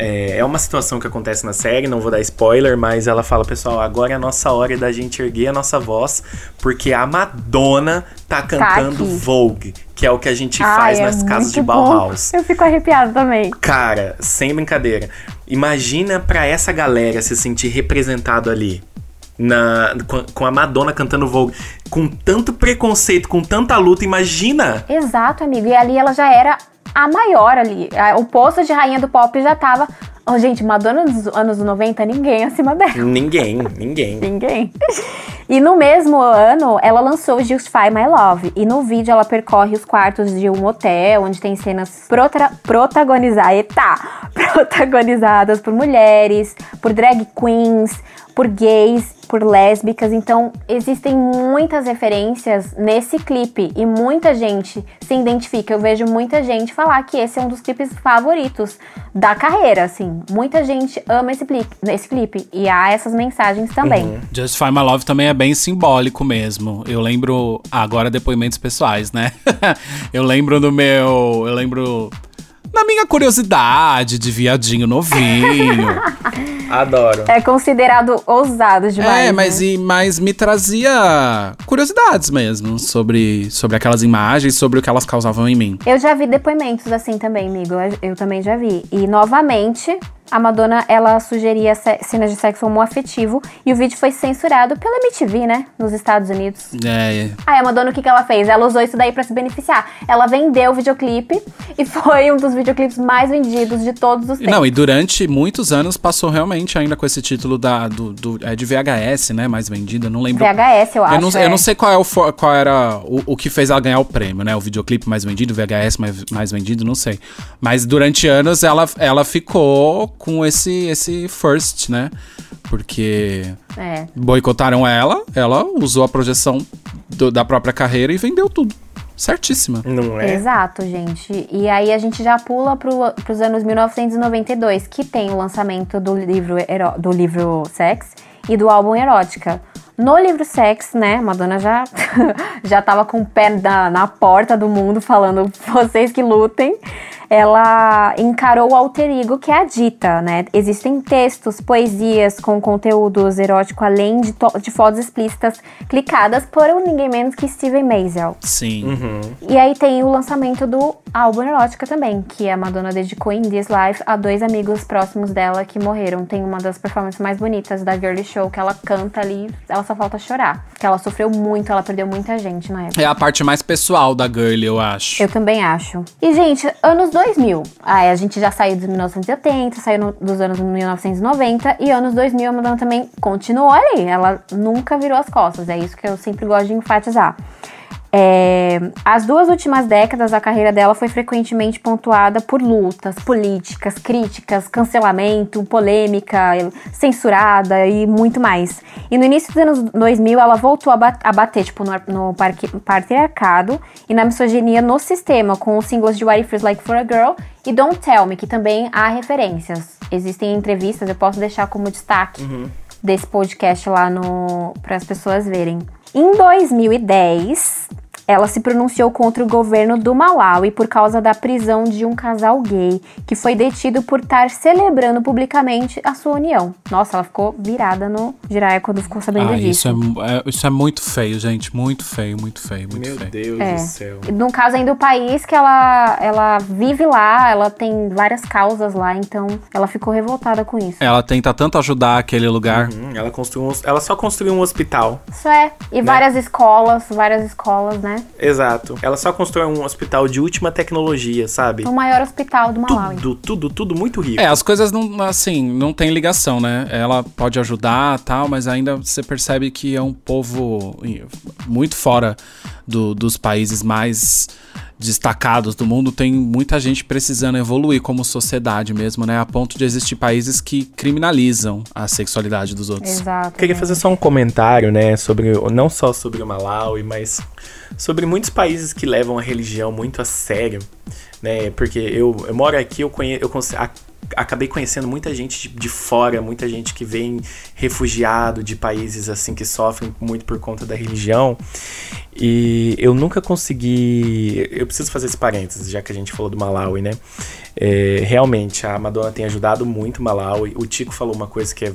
É, é uma situação que acontece na série, não vou dar spoiler, mas ela fala, pessoal, agora é a nossa hora da gente erguer a nossa voz, porque a Madonna tá cantando aqui. Vogue, que é o que a gente Ai, faz é nas casas de muito bom. Bauhaus. Eu fico arrepiada também. Cara, sem brincadeira. Imagina pra essa galera se sentir representado ali. Na, com a Madonna cantando Vogue. Com tanto preconceito, com tanta luta, imagina! Exato, amigo. E ali ela já era a maior ali. O posto de rainha do pop já tava. Oh, gente, Madonna dos anos 90, ninguém acima dela. Ninguém, ninguém. Ninguém. E no mesmo ano, ela lançou Justify My Love. E no vídeo ela percorre os quartos de um hotel, onde tem cenas protagonizadas, eita, protagonizadas por mulheres, por drag queens, por gays, por lésbicas. Então, existem muitas referências nesse clipe e muita gente se identifica. Eu vejo muita gente falar que esse é um dos clipes favoritos da carreira, assim. Muita gente ama esse clipe, esse clipe e há essas mensagens também. Justify My Love também é bem simbólico mesmo. Eu lembro, agora depoimentos pessoais, né? eu lembro do meu. Eu lembro. Na minha curiosidade de viadinho novinho. Adoro. É considerado ousado demais. é, mas, né? e, mas me trazia curiosidades mesmo sobre, sobre aquelas imagens, sobre o que elas causavam em mim. Eu já vi depoimentos assim também, amigo. Eu, eu também já vi. E novamente, a Madonna, ela sugeria ce- cenas de sexo homoafetivo e o vídeo foi censurado pela MTV, né? Nos Estados Unidos. É, Aí a Madonna, o que, que ela fez? Ela usou isso daí pra se beneficiar. Ela vendeu o videoclipe e foi um dos videoclipes mais vendidos de todos os tempos. Não, e durante muitos anos passou realmente ainda com esse título da, do, do- é de VHS, né? Mais vendida, não lembro. VHS, eu acho. Eu não, é. eu não sei qual, é o, qual era o, o que fez ela ganhar o prêmio, né? O videoclipe mais vendido, o VHS mais, mais vendido, não sei. Mas durante anos ela, ela ficou com esse, esse first, né? Porque É. boicotaram ela, ela usou a projeção do- da própria carreira e vendeu tudo. Certíssima. Não é? Exato, gente. E aí a gente já pula pro, pros anos 1992, que tem o lançamento do livro, do livro Sex e do álbum Erótica. No livro Sex, né, Madonna já, já tava com o pé na, na porta do mundo falando, vocês que lutem. Ela encarou o alter ego que é a Dita, né? Existem textos, poesias com conteúdos erótico, além de, de fotos explícitas clicadas por ninguém menos que Steven Maisel. Sim. Uhum. E aí tem o lançamento do álbum Erótica também, que a Madonna dedicou em This Life a dois amigos próximos dela que morreram. Tem uma das performances mais bonitas da Girly Show, que ela canta ali, ela só falta chorar. Que ela sofreu muito, ela perdeu muita gente na época. É a parte mais pessoal da girl, eu acho. Eu também acho. E, gente, anos 2000. Ah, a gente já saiu dos 1980, saiu no- dos anos 1990. E anos 2000 a Madonna também continuou ali. Ela nunca virou as costas. É isso que eu sempre gosto de enfatizar. É, as duas últimas décadas, a carreira dela foi frequentemente pontuada por lutas políticas, críticas, cancelamento, polêmica, censurada e muito mais. E no início dos anos 2000, ela voltou a, ba- a bater tipo, no, no parque- patriarcado e na misoginia no sistema, com os singles de What It Feels Like for a Girl e Don't Tell Me, que também há referências. Existem entrevistas, eu posso deixar como destaque desse podcast lá no para as pessoas verem. Em 2010, ela se pronunciou contra o governo do Malawi por causa da prisão de um casal gay que foi detido por estar celebrando publicamente a sua união. Nossa, ela ficou virada no Jiraya quando ficou sabendo Ah, disso. isso é, é- isso é muito feio, gente. Muito feio, muito feio, muito Meu feio. Deus É. do céu. No caso ainda o país que ela, ela vive lá, ela tem várias causas lá, então ela ficou revoltada com isso. Ela tenta tanto ajudar aquele lugar. Hum, ela, construiu um- ela só construiu um hospital. Isso é. E várias escolas, várias escolas, né? Exato. Ela só constrói um hospital de última tecnologia, sabe? O maior hospital do Malawi. Tudo, tudo, tudo muito rico. É, as coisas não, assim, não tem ligação, né? Ela pode ajudar tal, mas ainda você percebe que é um povo muito fora do- dos países mais destacados do mundo, tem muita gente precisando evoluir como sociedade mesmo, né? A ponto de existir países que criminalizam a sexualidade dos outros. Exato. Queria fazer só um comentário, né, sobre não só sobre o Malawi, mas sobre muitos países que levam a religião muito a sério, né? Porque eu, eu moro aqui, eu conheço, eu a- acabei conhecendo muita gente de, de fora, muita gente que vem refugiado de países assim que sofrem muito por conta da religião. E eu nunca consegui. Eu preciso fazer esse parênteses, já que a gente falou do Malawi, né? É, realmente, a Madonna tem ajudado muito o Malawi. O Tico falou uma coisa que é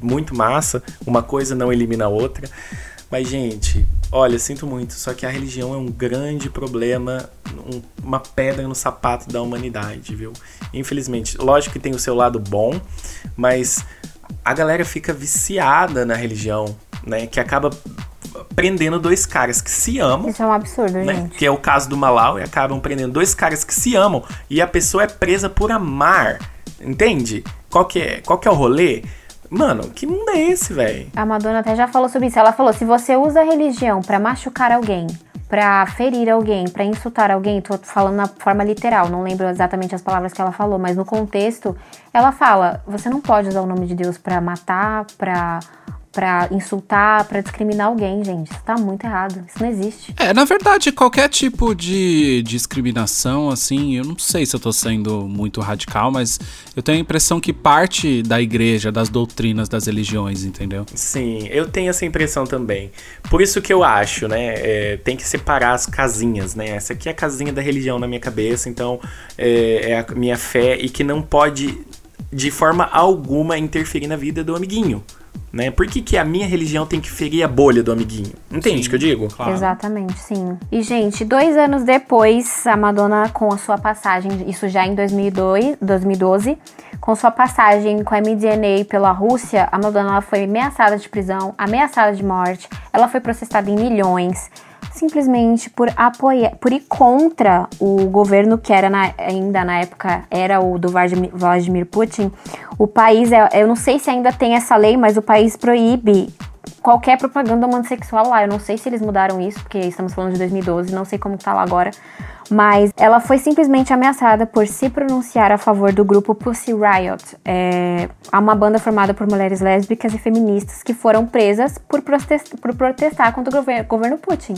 muito massa: uma coisa não elimina a outra. Mas, gente, olha, sinto muito, só que a religião é um grande problema, um- uma pedra no sapato da humanidade, viu? Infelizmente, lógico que tem o seu lado bom, mas a galera fica viciada na religião, né? Que acaba prendendo dois caras que se amam Isso é um absurdo, né? gente. Que é o caso do Malau, e acabam prendendo dois caras que se amam e a pessoa é presa por amar. Entende? Qual que é, qual que é o rolê? Mano, que mundo é esse, velho? A Madonna até já falou sobre isso. Ela falou: se você usa a religião pra machucar alguém, pra ferir alguém, pra insultar alguém, tô falando na forma literal, não lembro exatamente as palavras que ela falou, mas no contexto, ela fala: você não pode usar o nome de Deus pra matar, pra, pra insultar, pra discriminar alguém, gente. Isso tá muito errado. Isso não existe. É, na verdade, qualquer tipo de discriminação, assim, eu não sei se eu tô sendo muito radical, mas eu tenho a impressão que parte da igreja, das doutrinas das religiões, entendeu? Sim, eu tenho essa impressão também. Por isso que eu acho, né? é, tem que separar as casinhas, né? Essa aqui é a casinha da religião na minha cabeça, então é, é a minha fé e que não pode, de forma alguma, interferir na vida do amiguinho. Né? Por que, que a minha religião tem que ferir a bolha do amiguinho? Entende o que eu digo? Claro. Exatamente, sim. E, gente, dois anos depois, a Madonna, com a sua passagem, isso já em 2002, 2012, com sua passagem com a MDNA pela Rússia, a Madonna foi ameaçada de prisão, ameaçada de morte, ela foi processada em milhões, simplesmente por apoiar, por ir contra o governo que era na- ainda na época era o do Vladimir, Putin. O país, é, eu não sei se ainda tem essa lei, mas o país proíbe qualquer propaganda homossexual lá. Eu não sei se eles mudaram isso, porque estamos falando de 2012, não sei como tá lá agora. Mas ela foi simplesmente ameaçada por se pronunciar a favor do grupo Pussy Riot. É uma banda formada por mulheres lésbicas e feministas que foram presas por, protest- por protestar contra o gover- governo Putin.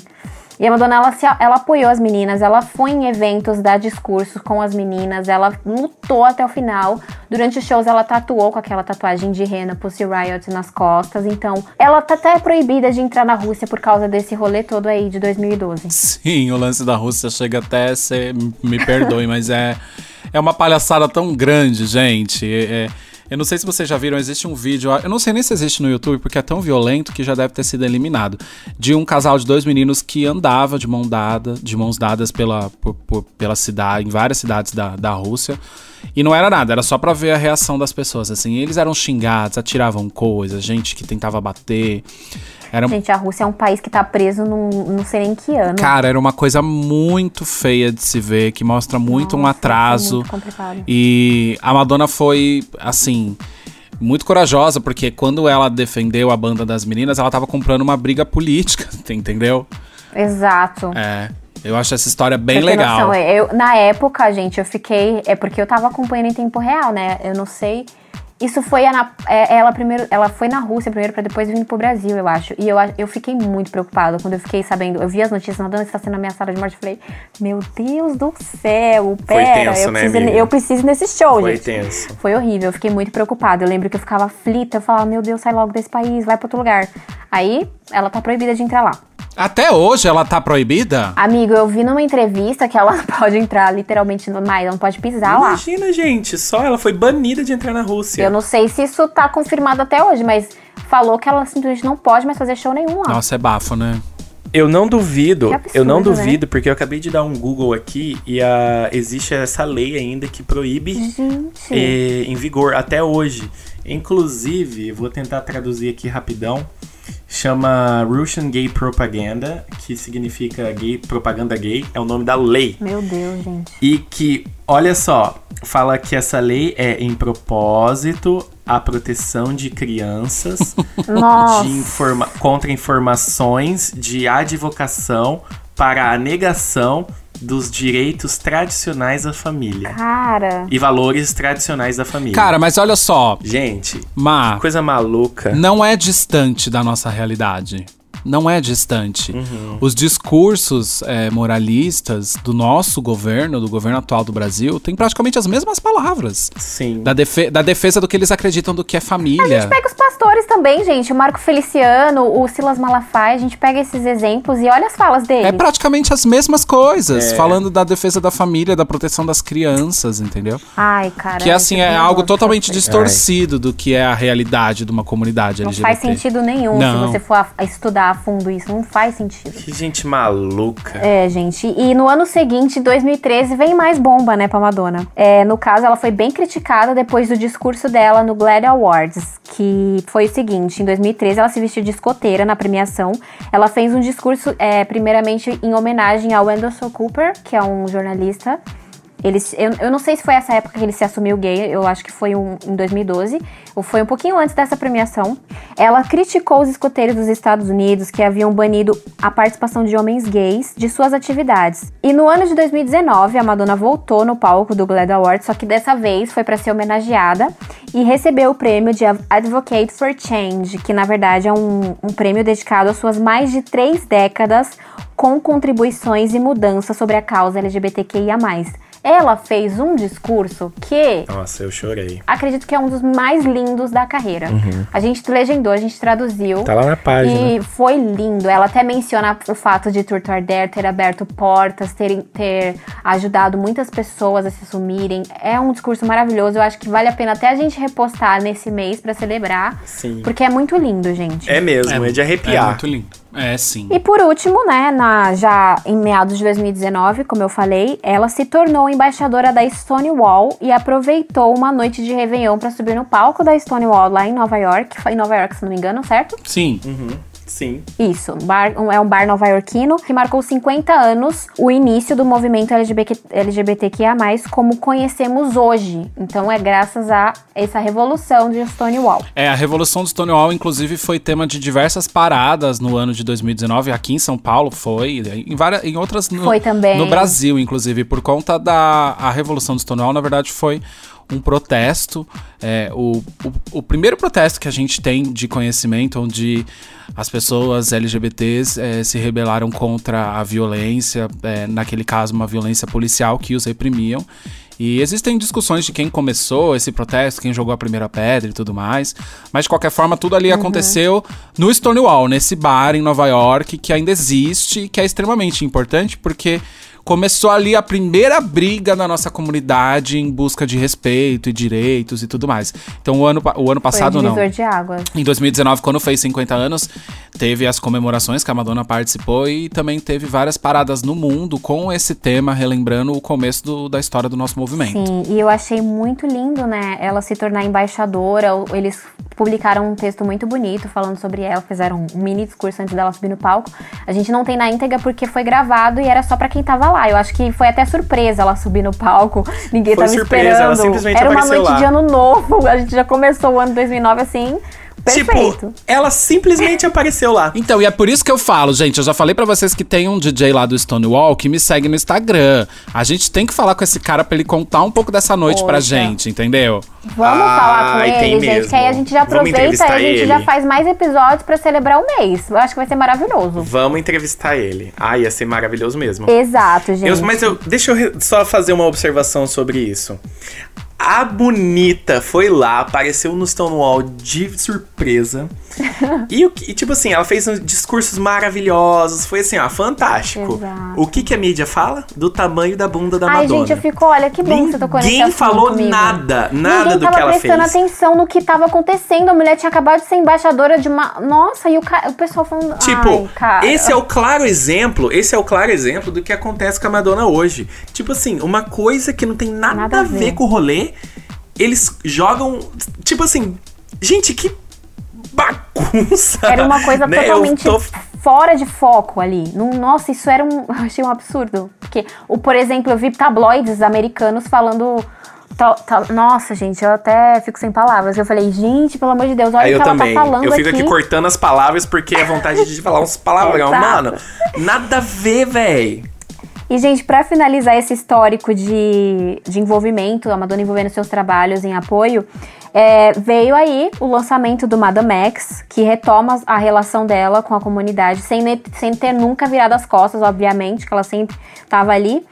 E a Madonna, ela, se- ela apoiou as meninas, ela foi em eventos, dar discursos com as meninas, ela lutou até o final. Durante os shows, ela tatuou com aquela tatuagem de rena Pussy Riot nas costas. Então, ela tá até proibida de entrar na Rússia por causa desse rolê todo aí de 2012. Sim, o lance da Rússia chega até a ser. Me perdoe, mas é, é uma palhaçada tão grande, gente. É- é- eu não sei se vocês já viram, existe um vídeo. Eu não sei nem se existe no YouTube, porque é tão violento que já deve ter sido eliminado. De um casal de dois meninos que andava de mão dada, de mãos dadas pela, por- por- pela cidade, em várias cidades da, da Rússia. E não era nada, era só pra ver a reação das pessoas. Assim, eles eram xingados, atiravam coisas, gente que tentava bater. Era Gente, a Rússia é um país que tá preso num não sei nem que ano. Cara, era uma coisa muito feia de se ver, que mostra muito um Nossa, atraso. foi muito complicado. E a Madonna foi, assim, muito corajosa, porque quando ela defendeu a banda das meninas, ela tava comprando uma briga política, entendeu? Exato. É. Eu acho essa história bem legal. noção, eu, na época, gente, eu fiquei. É porque eu tava acompanhando em tempo real, né? Eu não sei. Isso foi é, ela primeiro. Ela foi na Rússia primeiro pra depois vir pro Brasil, eu acho. E eu, eu fiquei muito preocupada quando eu fiquei sabendo. Eu vi as notícias, Madonna está sendo ameaçada de morte. Eu falei, meu Deus do céu, pera, tenso, eu, né, preciso, amiga? eu preciso ir nesse show, Foi gente. tenso. Foi horrível, eu fiquei muito preocupada. Eu lembro que eu ficava aflita, eu falava, meu Deus, sai logo desse país, vai pra outro lugar. Aí, ela tá proibida de entrar lá. Até hoje ela tá proibida? Amigo, eu vi numa entrevista que ela pode entrar literalmente no mais, ela não pode pisar lá. Imagina, gente, só ela foi banida de entrar na Rússia. Eu não sei se isso tá confirmado até hoje, mas falou que ela simplesmente não pode mais fazer show nenhum lá. Nossa, é bafo, né? Eu não duvido, absurdo, eu não né? duvido, porque eu acabei de dar um Google aqui e a, existe essa lei ainda que proíbe eh, em vigor até hoje. Inclusive, vou tentar traduzir aqui rapidão. Chama Russian Gay Propaganda, que significa gay, propaganda gay, é o nome da lei. Meu Deus, gente. E que, olha só, fala que essa lei é em propósito à proteção de crianças de informa contra informações de advocação para a negação dos direitos tradicionais da família Cara. e valores tradicionais da família. Cara, mas olha só, gente, Ma, coisa maluca. não é distante da nossa realidade. Não é distante. Uhum. Os discursos é, moralistas do nosso governo, do governo atual do Brasil, têm praticamente as mesmas palavras. Sim. Da, defe- da defesa do que eles acreditam do que é família. Pega os pastores também, gente. O Marco Feliciano, o Silas Malafaia. A gente pega esses exemplos e olha as falas deles. É praticamente as mesmas coisas, É. falando da defesa da família, da proteção das crianças, entendeu? Ai, cara. Que assim é algo totalmente distorcido do que é a realidade de uma comunidade Não LGBT. faz sentido nenhum Não. se você for a- a estudar a fundo isso. Não faz sentido. Que gente maluca. É, gente. E no ano seguinte, 2013, vem mais bomba, né, pra Madonna. É, no caso, ela foi bem criticada depois do discurso dela no Glad Awards, que foi o seguinte: em 2013, ela se vestiu de escoteira na premiação. Ela fez um discurso, é, primeiramente, em homenagem ao Anderson Cooper, que é um jornalista. Eu, eu não sei se foi essa época que ele se assumiu gay, eu acho que foi um, em 2012, ou foi um pouquinho antes dessa premiação. Ela criticou os escoteiros dos Estados Unidos que haviam banido a participação de homens gays de suas atividades. E no ano de 2019, a Madonna voltou no palco do Glad Awards, só que dessa vez foi para ser homenageada e recebeu o prêmio de Advocate for Change, que na verdade é um, um prêmio dedicado às suas mais de três décadas com contribuições e mudanças sobre a causa LGBTQIA+. Ela fez um discurso que Nossa, eu chorei. acredito que é um dos mais lindos da carreira. A gente legendou, a gente traduziu. Uhum. Tá lá na página. E foi lindo. Ela até menciona o fato de Truth or Dare ter aberto portas, ter, ter ajudado muitas pessoas a se assumirem. É um discurso maravilhoso. Eu acho que vale a pena até a gente repostar nesse mês pra celebrar. Sim. Porque é muito lindo, gente. É mesmo, é, de É arrepiar. muito lindo. É, sim. E por último, né, na, já em meados de 2019, como eu falei, ela se tornou embaixadora da Stonewall e aproveitou uma noite de Réveillon para subir no palco da Stonewall lá em Nova York. Foi em Nova York, se não me engano, certo? Sim. Sim. Isso, um bar- um- é um bar nova-iorquino que marcou 50 anos o início do movimento LGBT, LGBTQIA+, como conhecemos hoje. Então é graças a essa revolução de Stonewall. É, a Revolução do Stonewall, inclusive, foi tema de diversas paradas no ano de 2019. Aqui em São Paulo foi, em, várias, em outras no, Foi também. no Brasil, inclusive, por conta da a Revolução do Stonewall, na verdade, foi um protesto. é, o, o, o primeiro protesto que a gente tem de conhecimento, onde as pessoas LGBTs é, se rebelaram contra a violência, é, naquele caso, uma violência policial que os reprimiam. E existem discussões de quem começou esse protesto, quem jogou a primeira pedra e tudo mais. Mas de qualquer forma, tudo ali aconteceu no Stonewall, nesse bar em Nova York, que ainda existe e que é extremamente importante, porque começou ali a primeira briga da nossa comunidade em busca de respeito e direitos e tudo mais. Então o ano, o ano passado Foi não. de águas. Em 2019, quando fez 50 anos, teve as comemorações que a Madonna participou e também teve várias paradas no mundo com esse tema, relembrando o começo do- da história do nosso movimento. Sim, e eu achei muito lindo, né? Ela se tornar embaixadora. Eles publicaram um texto muito bonito falando sobre ela, fizeram um mini discurso antes dela subir no palco. A gente não tem na íntegra porque foi gravado e era só pra quem tava lá. Eu acho que foi até surpresa ela subir no palco. Ninguém Foi tava surpresa, esperando. ela simplesmente era uma noite lá. de ano novo. A gente já começou o ano 2009 assim, perfeito. Tipo, ela simplesmente apareceu lá. Então, e é por isso que eu falo, gente, eu já falei pra vocês que tem um DJ lá do Stonewall que me segue no Instagram. A gente tem que falar com esse cara pra ele contar um pouco dessa noite pra Poxa. gente, entendeu? Vamos falar com ele, gente, mesmo. que aí a gente já aproveita e a gente ele. já faz mais episódios pra celebrar o mês. Eu acho que vai ser maravilhoso. Vamos entrevistar ele. Ah, ia ser maravilhoso mesmo. Exato, gente. Eu- mas eu, deixa eu só fazer uma observação sobre isso. A bonita foi lá, apareceu no Stonewall de surpresa. e, e, tipo assim, ela fez uns discursos maravilhosos. Foi assim, ó, fantástico. Exato. O que, que a mídia fala? Do tamanho da bunda da Ai, Madonna. gente, eu fico, olha, que bom que você tocou nesse Ninguém falou comigo. nada, nada Ninguém do que ela prestando fez. atenção no que tava acontecendo. A mulher tinha acabado de ser embaixadora de uma. Nossa, e o, ca... o pessoal falando. Tipo, Ai, cara. esse é o claro exemplo, esse é o claro exemplo do que acontece com a Madonna hoje. Tipo assim, uma coisa que não tem nada, Nada a a ver. ver. com o rolê, eles jogam, tipo assim, gente, que bagunça. Era uma coisa né? totalmente Eu tô- fora de foco ali. Nossa, isso era um. Eu achei um absurdo. Porque, o, por exemplo, eu vi tabloides americanos falando. tal- tal- nossa, gente, eu até fico sem palavras. Eu falei, gente, pelo amor de Deus, olha Aí o eu que ela também. tá falando eu fico aqui. cortando as palavras porque é vontade de falar uns palavrão, mano. Nada a ver, véi. E, gente, pra finalizar esse histórico de, de envolvimento, a Madonna envolvendo seus trabalhos em apoio, é, veio aí o lançamento do Madame X, que retoma a relação dela com a comunidade, sem, sem ter nunca virado as costas, obviamente, que ela sempre estava ali.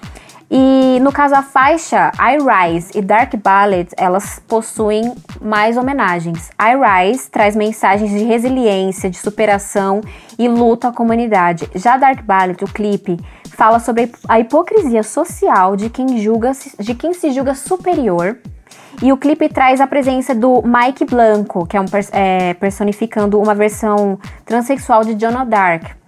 E no caso a faixa I Rise e Dark Ballet, elas possuem mais homenagens. I Rise traz mensagens de resiliência, de superação e luta à comunidade. Já Dark Ballet, o clipe, fala sobre a hipocrisia social de quem julga de quem se julga superior. E o clipe traz a presença do Mike Blanco, que é um é, personificando uma versão transexual de Joan Dark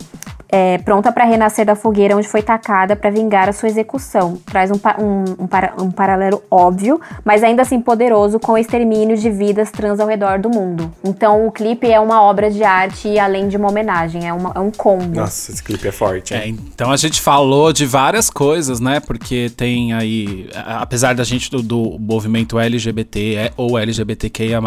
é, pronta para renascer da fogueira onde foi tacada para vingar a sua execução. Traz um, um- um para- um paralelo óbvio, mas ainda assim poderoso com o extermínio de vidas trans ao redor do mundo. Então o clipe é uma obra de arte e além de uma homenagem, é, uma- é um combo. Nossa, esse clipe é forte. É, então a gente falou de várias coisas, né? Porque tem aí, apesar da gente do, do movimento LGBT é, ou LGBTQIA,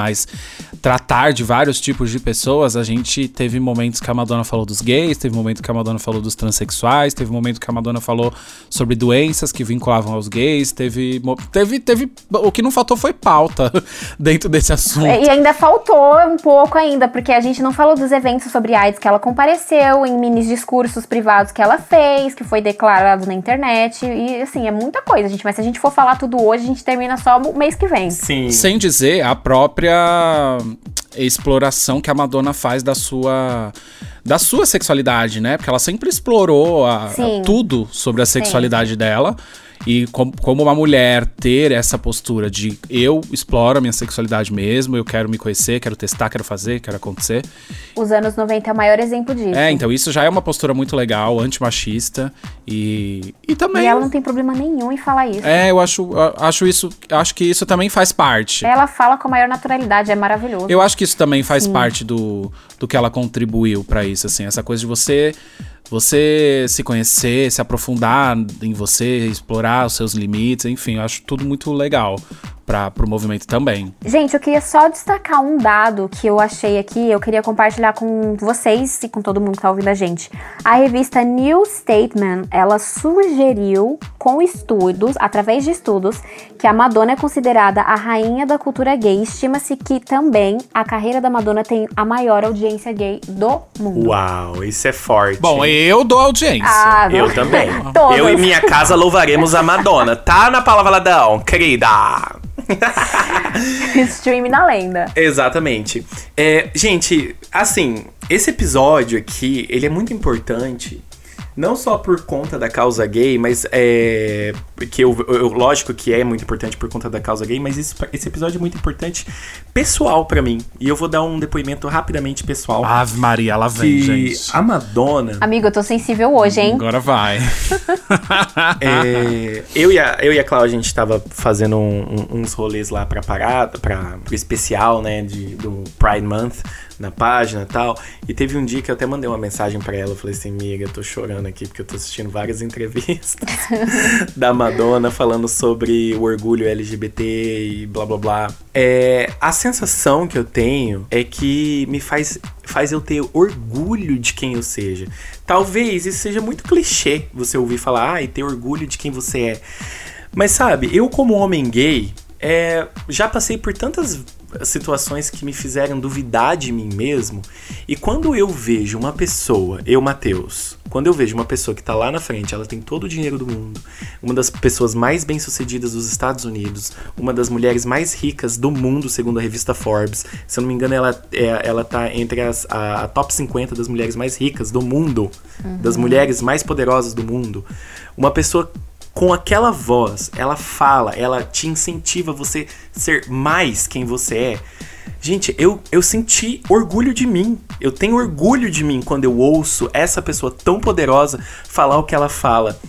tratar de vários tipos de pessoas, a gente teve momentos que a Madonna falou dos gays, teve momento que a Madonna falou dos transexuais, teve momento que a Madonna falou sobre doenças que vinculavam aos gays, teve. Teve. teve o que não faltou foi pauta dentro desse assunto. É, E ainda faltou um pouco ainda, porque a gente não falou dos eventos sobre AIDS que ela compareceu, em mini discursos privados que ela fez, que foi declarado na internet. E assim, é muita coisa, gente. Mas se a gente for falar tudo hoje, a gente termina só o mês que vem. Sim. Sem dizer a própria exploração que a Madonna faz da sua da sua sexualidade, né? Porque ela sempre explorou a- Sim. tudo sobre a sexualidade dela. E com- como uma mulher ter essa postura de eu exploro a minha sexualidade mesmo, eu quero me conhecer, quero testar, quero fazer, quero acontecer. Os anos 90 é o maior exemplo disso. É, então isso já é uma postura muito legal, antimachista e e também E ela não tem problema nenhum em falar isso. É, eu acho eu acho isso, acho que isso também faz parte. Ela fala com a maior naturalidade, é maravilhoso. Eu acho que isso também faz Sim. parte do, do que ela contribuiu pra isso, assim, essa coisa de você você se conhecer, se aprofundar em você, explorar os seus limites, enfim, eu acho tudo muito legal para pro movimento também. Gente, eu queria só destacar um dado que eu achei aqui, eu queria compartilhar com vocês e com todo mundo que tá ouvindo a gente. A revista New Statement, ela sugeriu com estudos, através de estudos, que a Madonna é considerada a rainha da cultura gay. Estima-se que também a carreira da Madonna tem a maior audiência gay do mundo. Uau, isso é forte. Bom, eu dou audiência. Ah, Eu também. Eu e minha casa louvaremos a Madonna. Tá na palavradão, querida. Stream na lenda. Exatamente. É, gente, assim, esse episódio aqui, ele é muito importante. Não só por conta da causa gay, mas é. Que eu, eu- lógico que é muito importante por conta da causa gay, mas isso- esse episódio é muito importante pessoal pra mim. E eu vou dar um depoimento rapidamente pessoal. Ave Maria, ela vem, que gente. a Madonna. Amigo, eu tô sensível hoje, hein? Agora vai. É, eu, e a, eu e a Cláudia, a gente tava fazendo um- um- uns rolês lá pra parada, pra, pro especial, né, de, do Pride Month na página e tal. E teve um dia que eu até mandei uma mensagem pra ela. Eu falei assim, amiga, eu tô chorando aqui porque eu tô assistindo várias entrevistas da Madonna falando sobre o orgulho LGBT e blá blá blá. É, a sensação que eu tenho é que me faz, faz eu ter orgulho de quem eu seja. Talvez isso seja muito clichê você ouvir falar, ah, e ter orgulho de quem você é. Mas sabe, eu como homem gay, é, já passei por tantas situações que me fizeram duvidar de mim mesmo. E quando eu vejo uma pessoa, eu, Matheus, quando eu vejo uma pessoa que tá lá na frente, ela tem todo o dinheiro do mundo, uma das pessoas mais bem-sucedidas dos Estados Unidos, uma das mulheres mais ricas do mundo, segundo a revista Forbes. Se eu não me engano, ela, é, ela tá entre as, a, a top 50 das mulheres mais ricas do mundo, das mulheres mais poderosas do mundo. Uma pessoa com aquela voz, ela fala, ela te incentiva a você ser mais quem você é. Gente, eu, eu senti orgulho de mim. Eu tenho orgulho de mim quando eu ouço essa pessoa tão poderosa falar o que ela fala.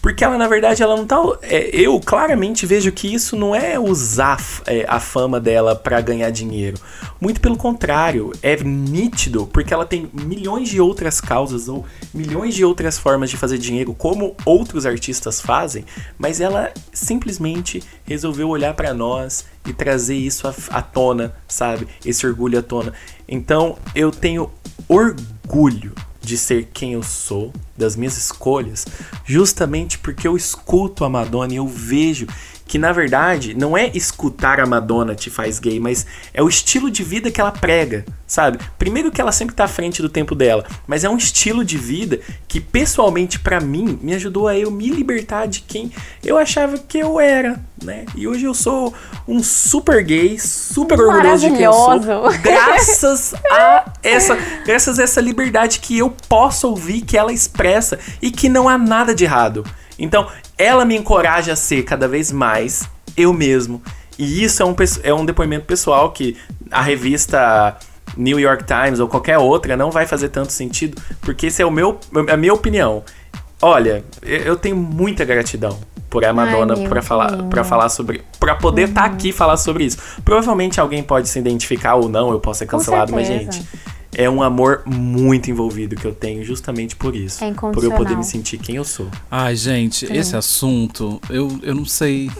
Porque ela, na verdade, ela não tá. é, eu claramente vejo que isso não é usar é, a fama dela pra ganhar dinheiro. Muito pelo contrário, é nítido, porque ela tem milhões de outras causas ou milhões de outras formas de fazer dinheiro, como outros artistas fazem, mas ela simplesmente resolveu olhar pra nós e trazer isso à, à tona, sabe? Esse orgulho à tona. Então, eu tenho orgulho de ser quem eu sou, das minhas escolhas, justamente porque eu escuto a Madonna e eu vejo que na verdade não é escutar a Madonna te faz gay, mas é o estilo de vida que ela prega, sabe? Primeiro que ela sempre tá à frente do tempo dela, mas é um estilo de vida que pessoalmente para mim me ajudou a eu me libertar de quem eu achava que eu era, né? E hoje eu sou um super gay, super orgulhoso de quem eu sou, graças a essa, graças a essa liberdade que eu posso ouvir que ela expressa e que não há nada de errado. Então, ela me encoraja a ser cada vez mais eu mesmo. E isso é um, é um depoimento pessoal que a revista New York Times ou qualquer outra não vai fazer tanto sentido, porque esse é o meu, a minha opinião. Olha, eu tenho muita gratidão por a Madonna para falar para falar sobre para poder estar aqui e falar sobre isso. Provavelmente alguém pode se identificar ou não, eu posso ser cancelado, mas gente, é um amor muito envolvido que eu tenho justamente por isso, É por eu poder me sentir quem eu sou. Ai, gente, esse assunto, eu, eu não sei.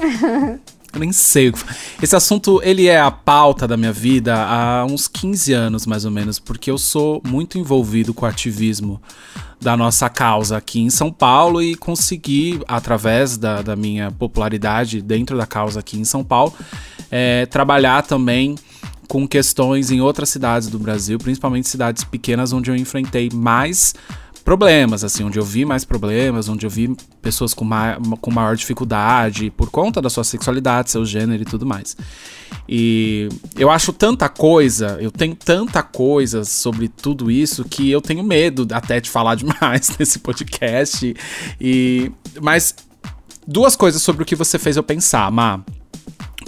Eu nem sei o que fa- Esse assunto, ele é a pauta da minha vida há uns 15 anos, mais ou menos, porque eu sou muito envolvido com o ativismo da nossa causa aqui em São Paulo e consegui, através da, da minha popularidade dentro da causa aqui em São Paulo, eh, trabalhar também com questões em outras cidades do Brasil, principalmente cidades pequenas onde eu enfrentei mais problemas, assim, onde eu vi mais problemas, onde eu vi pessoas com, ma com maior dificuldade por conta da sua sexualidade, seu gênero e tudo mais. E eu acho tanta coisa, eu tenho tanta coisa sobre tudo isso que eu tenho medo até de falar demais nesse podcast. E mas duas coisas sobre o que você fez eu pensar, Má.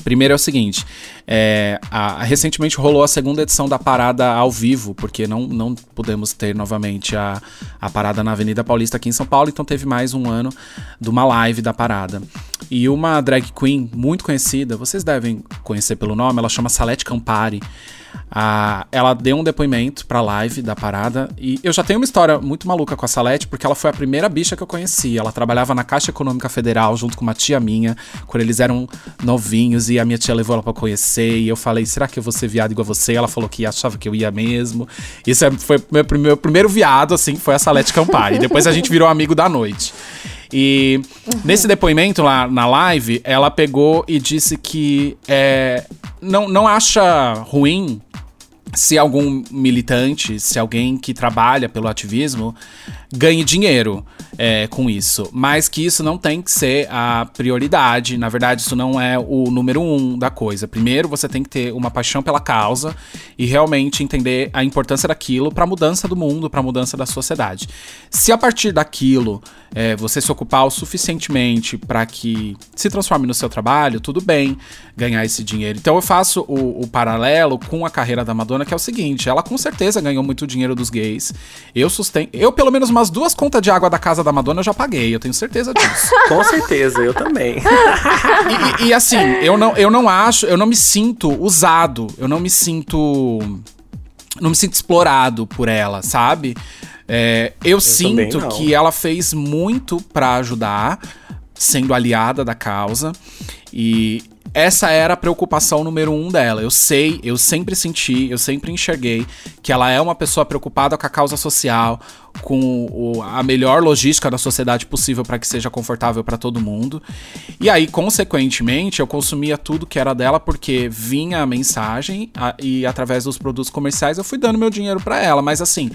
Primeiro é o seguinte: é, a- recentemente rolou a segunda edição da parada ao vivo, porque não, não pudemos ter novamente a, a parada na Avenida Paulista aqui em São Paulo, então teve mais um ano de uma live da parada. E uma drag queen muito conhecida, vocês devem conhecer pelo nome, ela chama Salete Campari. Ela deu um depoimento pra live da parada e eu já tenho uma história muito maluca com a Salete, porque ela foi a primeira bicha que eu conheci. Ela trabalhava na Caixa Econômica Federal junto com uma tia minha, quando eles eram novinhos e a minha tia levou ela pra conhecer. E eu falei, será que eu vou ser viado igual a você? Ela falou que achava que eu ia mesmo. Isso é- foi meu, meu primeiro viado, assim, foi a Salete Campari. Depois a gente virou amigo da noite. E nesse depoimento lá na live, ela pegou e disse que é, não, não acha ruim se algum militante, se alguém que trabalha pelo ativismo ganhe dinheiro é, com isso, mas que isso não tem que ser a prioridade. Na verdade, isso não é o número um da coisa. Primeiro, você tem que ter uma paixão pela causa e realmente entender a importância daquilo para a mudança do mundo, para a mudança da sociedade. Se a partir daquilo é, você se ocupar o suficientemente para que se transforme no seu trabalho, tudo bem ganhar esse dinheiro. Então eu faço o, o paralelo com a carreira da Madonna, que é o seguinte: ela com certeza ganhou muito dinheiro dos gays. Eu sustento. Eu, pelo menos, umas duas contas de água da casa da Madonna eu já paguei, eu tenho certeza disso. Com certeza, eu também. E, e- e, assim, eu não, eu não acho, eu não me sinto usado, eu não me sinto. Não me sinto explorado por ela, sabe? É, eu, sinto não. que ela fez muito pra ajudar, sendo aliada da causa. E essa era a preocupação número um dela. Eu sei, eu sempre senti, eu sempre enxerguei que ela é uma pessoa preocupada com a causa social, com o- a melhor logística da sociedade possível para que seja confortável para todo mundo. E aí, consequentemente, eu consumia tudo que era dela porque vinha a mensagem a- e através dos produtos comerciais eu fui dando meu dinheiro para ela. Mas assim,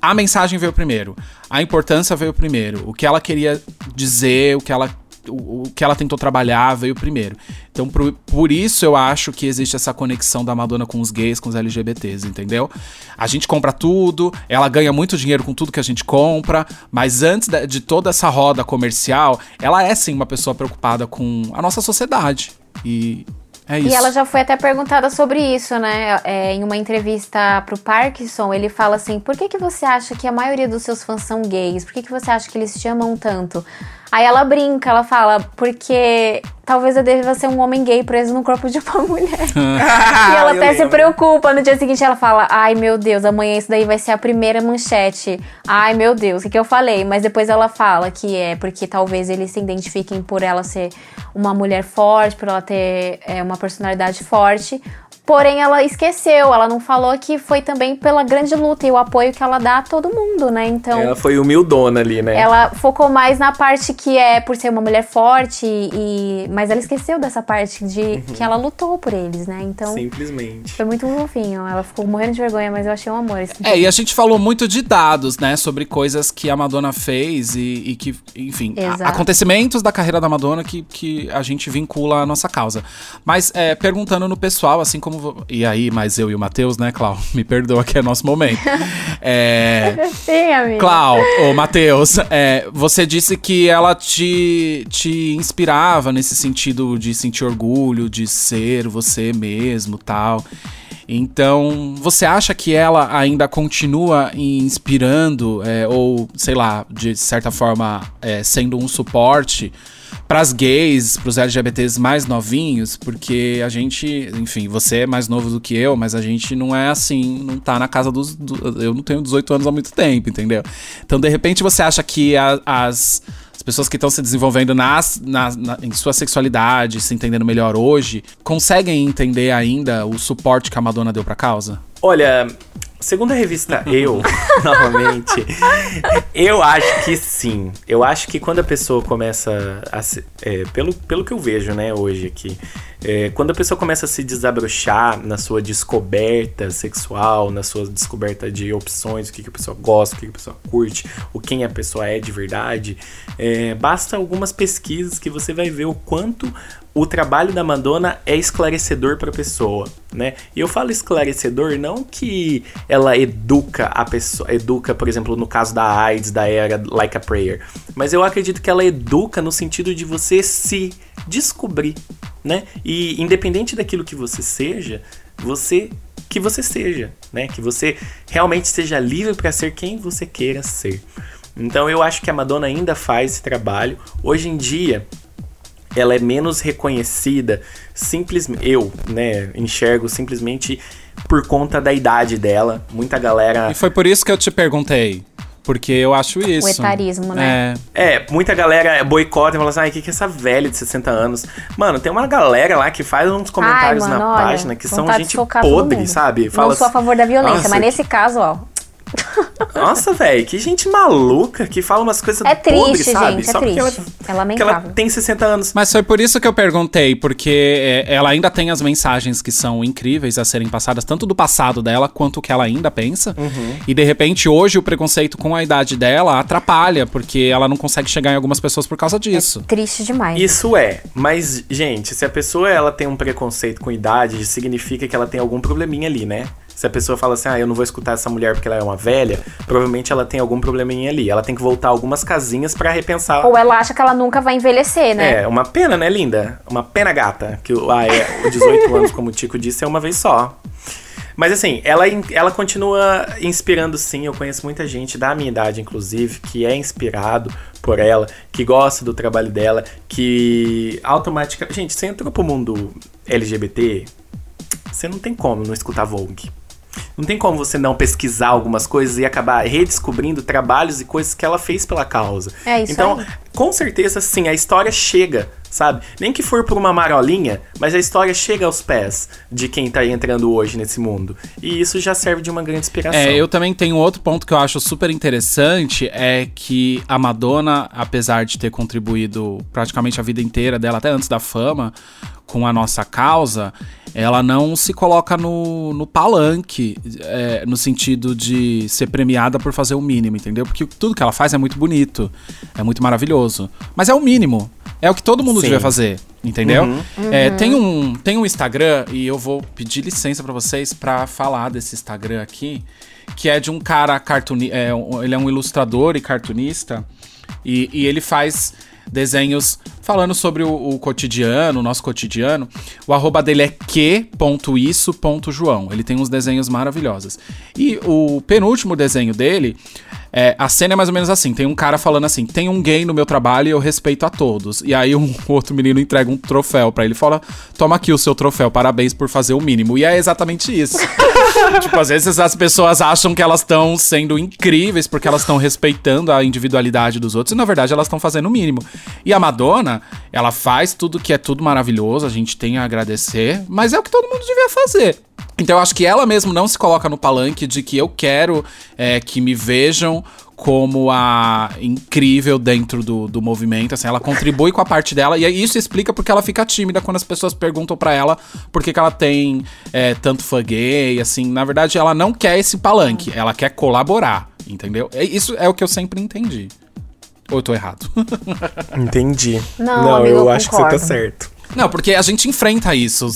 a mensagem veio primeiro, a importância veio primeiro, o que ela queria dizer, o que ela o, o que ela tentou trabalhar veio primeiro. Então, por, por isso eu acho que existe essa conexão da Madonna com os gays, com os LGBTs, entendeu? A gente compra tudo, ela ganha muito dinheiro com tudo que a gente compra, mas antes de, de toda essa roda comercial, ela é sim uma pessoa preocupada com a nossa sociedade. E é isso. E ela já foi até perguntada sobre isso, né? É, em uma entrevista pro Parkinson, ele fala assim: por que, que você acha que a maioria dos seus fãs são gays? Por que, que você acha que eles te amam tanto? Aí ela brinca, ela fala, porque talvez eu deva ser um homem gay preso no corpo de uma mulher. e ela eu até se preocupa. No dia seguinte ela fala: Ai meu Deus, amanhã isso daí vai ser a primeira manchete. Ai meu Deus, o que, que eu falei? Mas depois ela fala que é porque talvez eles se identifiquem por ela ser uma mulher forte, por ela ter é, uma personalidade forte. Porém, ela esqueceu, ela não falou que foi também pela grande luta e o apoio que ela dá a todo mundo, né? Então. Ela foi humildona ali, né? Ela focou mais na parte que é por ser uma mulher forte e mas ela esqueceu dessa parte de Uhum. que ela lutou por eles, né? Então Simplesmente. foi muito fofinho. Ela ficou morrendo de vergonha, mas eu achei um amor. Esse É, e a gente falou muito de dados, né? Sobre coisas que a Madonna fez e, e que, enfim, a- Exato. acontecimentos da carreira da Madonna que, que a gente vincula à nossa causa. Mas é, perguntando no pessoal, assim como. Vo- E aí, mais eu e o Matheus, né, Clau? Me perdoa que é nosso momento. É. Sim, amiga. Clau, ô Matheus, é, você disse que ela te, te inspirava nesse sentido de sentir orgulho, de ser você mesmo tal. Então, você acha que ela ainda continua inspirando, é, ou sei lá, de certa forma, é, sendo um suporte pras gays, pros LGBTs mais novinhos? Porque a gente, enfim, você é mais novo do que eu, mas a gente não é assim, não tá na casa dos. do- eu não tenho 18 anos há muito tempo, entendeu? Então, de repente, você acha que a- as. As pessoas que estão se desenvolvendo nas- na- em sua sexualidade, se entendendo melhor hoje, conseguem entender ainda o suporte que a Madonna deu pra causa? Olha, segundo a revista Eu, novamente, eu acho que sim. Eu acho que quando a pessoa começa a se, é, pelo, pelo que eu vejo, né, hoje aqui, é, quando a pessoa começa a se desabrochar na sua descoberta sexual, na sua descoberta de opções, o que, que a pessoa gosta, o que, que a pessoa curte, o quem a pessoa é de verdade, é, basta algumas pesquisas que você vai ver o quanto o trabalho da Madonna é esclarecedor para a pessoa, né? E eu falo esclarecedor não que ela educa a pessoa, educa, por exemplo, no caso da AIDS, da era Like a Prayer, mas eu acredito que ela educa no sentido de você se descobrir, né? E independente daquilo que você seja, você que você seja, né? Que você realmente seja livre para ser quem você queira ser. Então eu acho que a Madonna ainda faz esse trabalho. Hoje em dia, ela é menos reconhecida simplesmente eu, né, enxergo simplesmente por conta da idade dela. Muita galera E foi por isso que eu te perguntei. Porque eu acho isso. etarismo, né? É. É, muita galera boicota e fala assim, ai, o que, que é essa velha de 60 anos? Mano, tem uma galera lá que faz uns comentários Ai, mano, na olha, página que são gente podre, sabe? Não Fala sou a assim, favor da violência, "Nossa, mas nesse caso, ó. Nossa, velho, que gente maluca que fala umas coisas É triste, podres, sabe? gente, é porque ela, triste. É porque ela lamentável. tem 60 anos. Mas foi por isso que eu perguntei, porque é, ela ainda tem as mensagens que são incríveis a serem passadas, tanto do passado dela quanto o que ela ainda pensa. Uhum. E de repente, hoje, o preconceito com a idade dela atrapalha, porque ela não consegue chegar em algumas pessoas por causa disso. Triste demais. Isso é, mas, gente, se a pessoa ela tem um preconceito com idade, significa que ela tem algum probleminha ali, né? Se a pessoa fala assim, ah, eu não vou escutar essa mulher porque ela é uma velha, provavelmente ela tem algum probleminha ali. Ela tem que voltar algumas casinhas pra repensar. Ou ela acha que ela nunca vai envelhecer, né? É, uma pena, né, linda? Uma pena gata. Que o- ah, é, o 18 anos, como o Tico disse, é uma vez só. Mas assim, ela, ela continua inspirando sim. Eu conheço muita gente da minha idade, inclusive, que é inspirado por ela, que gosta do trabalho dela, que automaticamente. Gente, você entrou pro mundo LGBT, você não tem como não escutar Vogue. Não tem como você não pesquisar algumas coisas e acabar redescobrindo trabalhos e coisas que ela fez pela causa. É isso Então, aí. com certeza, sim, a história chega, sabe? Nem que for por uma marolinha, mas a história chega aos pés de quem tá entrando hoje nesse mundo. E isso já serve de uma grande inspiração. É, eu também tenho outro ponto que eu acho super interessante, é que a Madonna, apesar de ter contribuído praticamente a vida inteira dela, até antes da fama, com a nossa causa, ela não se coloca no, no palanque, é, no sentido de ser premiada por fazer o mínimo, entendeu? Porque tudo que ela faz é muito bonito, é muito maravilhoso. Mas é o mínimo. É o que todo mundo Sim. devia fazer, entendeu? Uhum. É, tem, um, tem um Instagram, e eu vou pedir licença pra vocês pra falar desse Instagram aqui, que é de um cara cartuni é, ele é um ilustrador e cartunista, e, e ele faz desenhos falando sobre o, o cotidiano, o nosso cotidiano. O arroba dele é que.isso.joão. Ele tem uns desenhos maravilhosos. E o penúltimo desenho dele, é, a cena é mais ou menos assim: tem um cara falando assim, tem um gay no meu trabalho e eu respeito a todos. E aí um outro menino entrega um troféu pra ele fala: toma aqui o seu troféu, parabéns por fazer o mínimo. E é exatamente isso. tipo, às vezes as pessoas acham que elas estão sendo incríveis porque elas estão respeitando a individualidade dos outros e na verdade elas estão fazendo o mínimo. E a Madonna, ela faz tudo que é tudo maravilhoso, a gente tem a agradecer, mas é o que todo mundo devia fazer. Então eu acho que ela mesmo não se coloca no palanque de que eu quero é, que me vejam como a incrível dentro do, do movimento, assim, ela contribui com a parte dela, e aí isso explica porque ela fica tímida quando as pessoas perguntam pra ela por que, que ela tem é, tanto fã gay, assim, na verdade ela não quer esse palanque, ela quer colaborar, entendeu? É- Isso é o que eu sempre entendi. Ou eu tô errado? Entendi. Não, amigo, eu eu acho que você tá certo. Não, porque a gente enfrenta isso.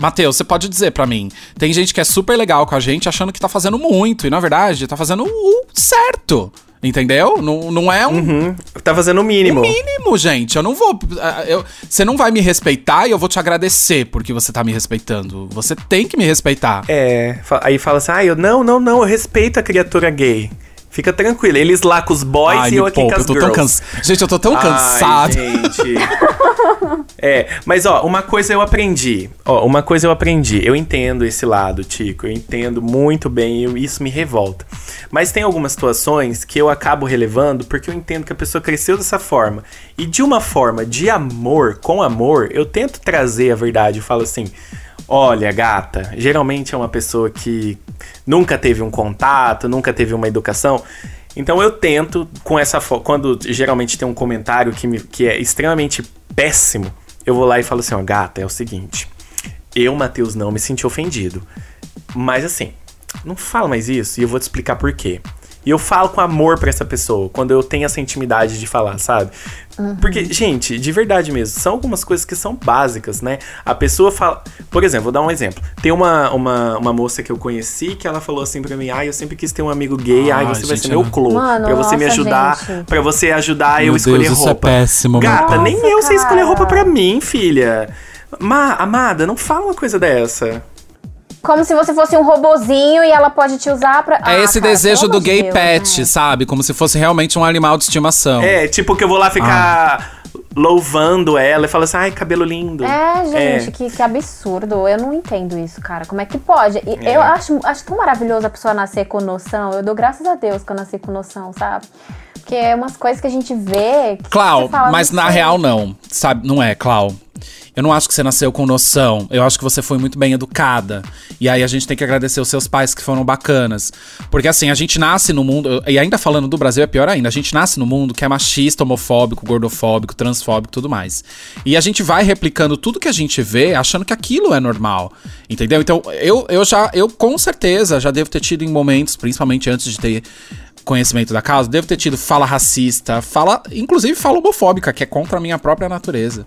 Matheus, você pode dizer pra mim. Tem gente que é super legal com a gente achando que tá fazendo muito. E na verdade, tá fazendo o certo. Entendeu? Não, não é um Hum, tá fazendo o mínimo. mínimo, gente. Eu não vou. ah, eu- Você não vai me respeitar e eu vou te agradecer porque você tá me respeitando. Você tem que me respeitar. É, aí fala assim, ah, eu não, não, não, eu respeito a criatura gay. Fica tranquilo, eles lá com os boys Ai, e eu aqui poupa, com eu as tô tão girls. cansado. Gente, eu tô tão Ai, cansado. gente. é, mas ó, uma coisa eu aprendi. Ó, uma coisa eu aprendi. Eu entendo esse lado, Tico. Eu entendo muito bem e isso me revolta. Mas tem algumas situações que eu acabo relevando porque eu entendo que a pessoa cresceu dessa forma. E de uma forma de amor, com amor, eu tento trazer a verdade. Eu falo assim. Olha, gata, geralmente é uma pessoa que nunca teve um contato, nunca teve uma educação. Então eu tento, com essa quando geralmente tem um comentário que, me- que é extremamente péssimo, eu vou lá e falo assim, ó, gata, é o seguinte. Eu, Matheus, não me senti ofendido. Mas assim, não fala mais isso e eu vou te explicar por quê. E eu falo com amor pra essa pessoa, quando eu tenho essa intimidade de falar, sabe? Porque, gente, de verdade mesmo, são algumas coisas que são básicas, né? A pessoa fala. Por exemplo, vou dar um exemplo. Tem uma, uma, uma moça que eu conheci que ela falou assim pra mim: ai, eu sempre quis ter um amigo gay, ai, Ai, você vai ser meu eu- clô. Mano, Pra você me nossa, ajudar, gente. para você ajudar eu Meu escolher Deus, isso é roupa. péssimo, Gata, meu nem Nossa, eu sei escolher roupa pra mim, filha. Ma, amada, não fala uma coisa dessa. Como se você fosse um robozinho e ela pode te usar pra. É Ah, esse cara, desejo do gay Deus, pet, né? sabe? Como se fosse realmente um animal de estimação. É, tipo que eu vou lá ficar louvando ela e falar assim, ai, cabelo lindo. É, gente, É. Que, que absurdo. Eu não entendo isso, cara. Como é que pode? E É. Eu acho, acho tão maravilhoso a pessoa nascer com noção. Eu dou graças a Deus que eu nasci com noção, sabe? Porque é umas coisas que a gente vê. Que Clau, mas não na sei. real não. Sabe, não é, Clau. Eu não acho que você nasceu com noção. Eu acho que você foi muito bem educada. E aí a gente tem que agradecer os seus pais que foram bacanas. Porque assim, a gente nasce no mundo. E ainda falando do Brasil é pior ainda. A gente nasce no mundo que é machista, homofóbico, gordofóbico, transfóbico tudo mais. E a gente vai replicando tudo que a gente vê achando que aquilo é normal. Entendeu? Então, eu, eu já. Eu com certeza já devo ter tido em momentos, principalmente antes de ter conhecimento da causa, devo ter tido fala racista, fala, inclusive fala homofóbica, que é contra a minha própria natureza.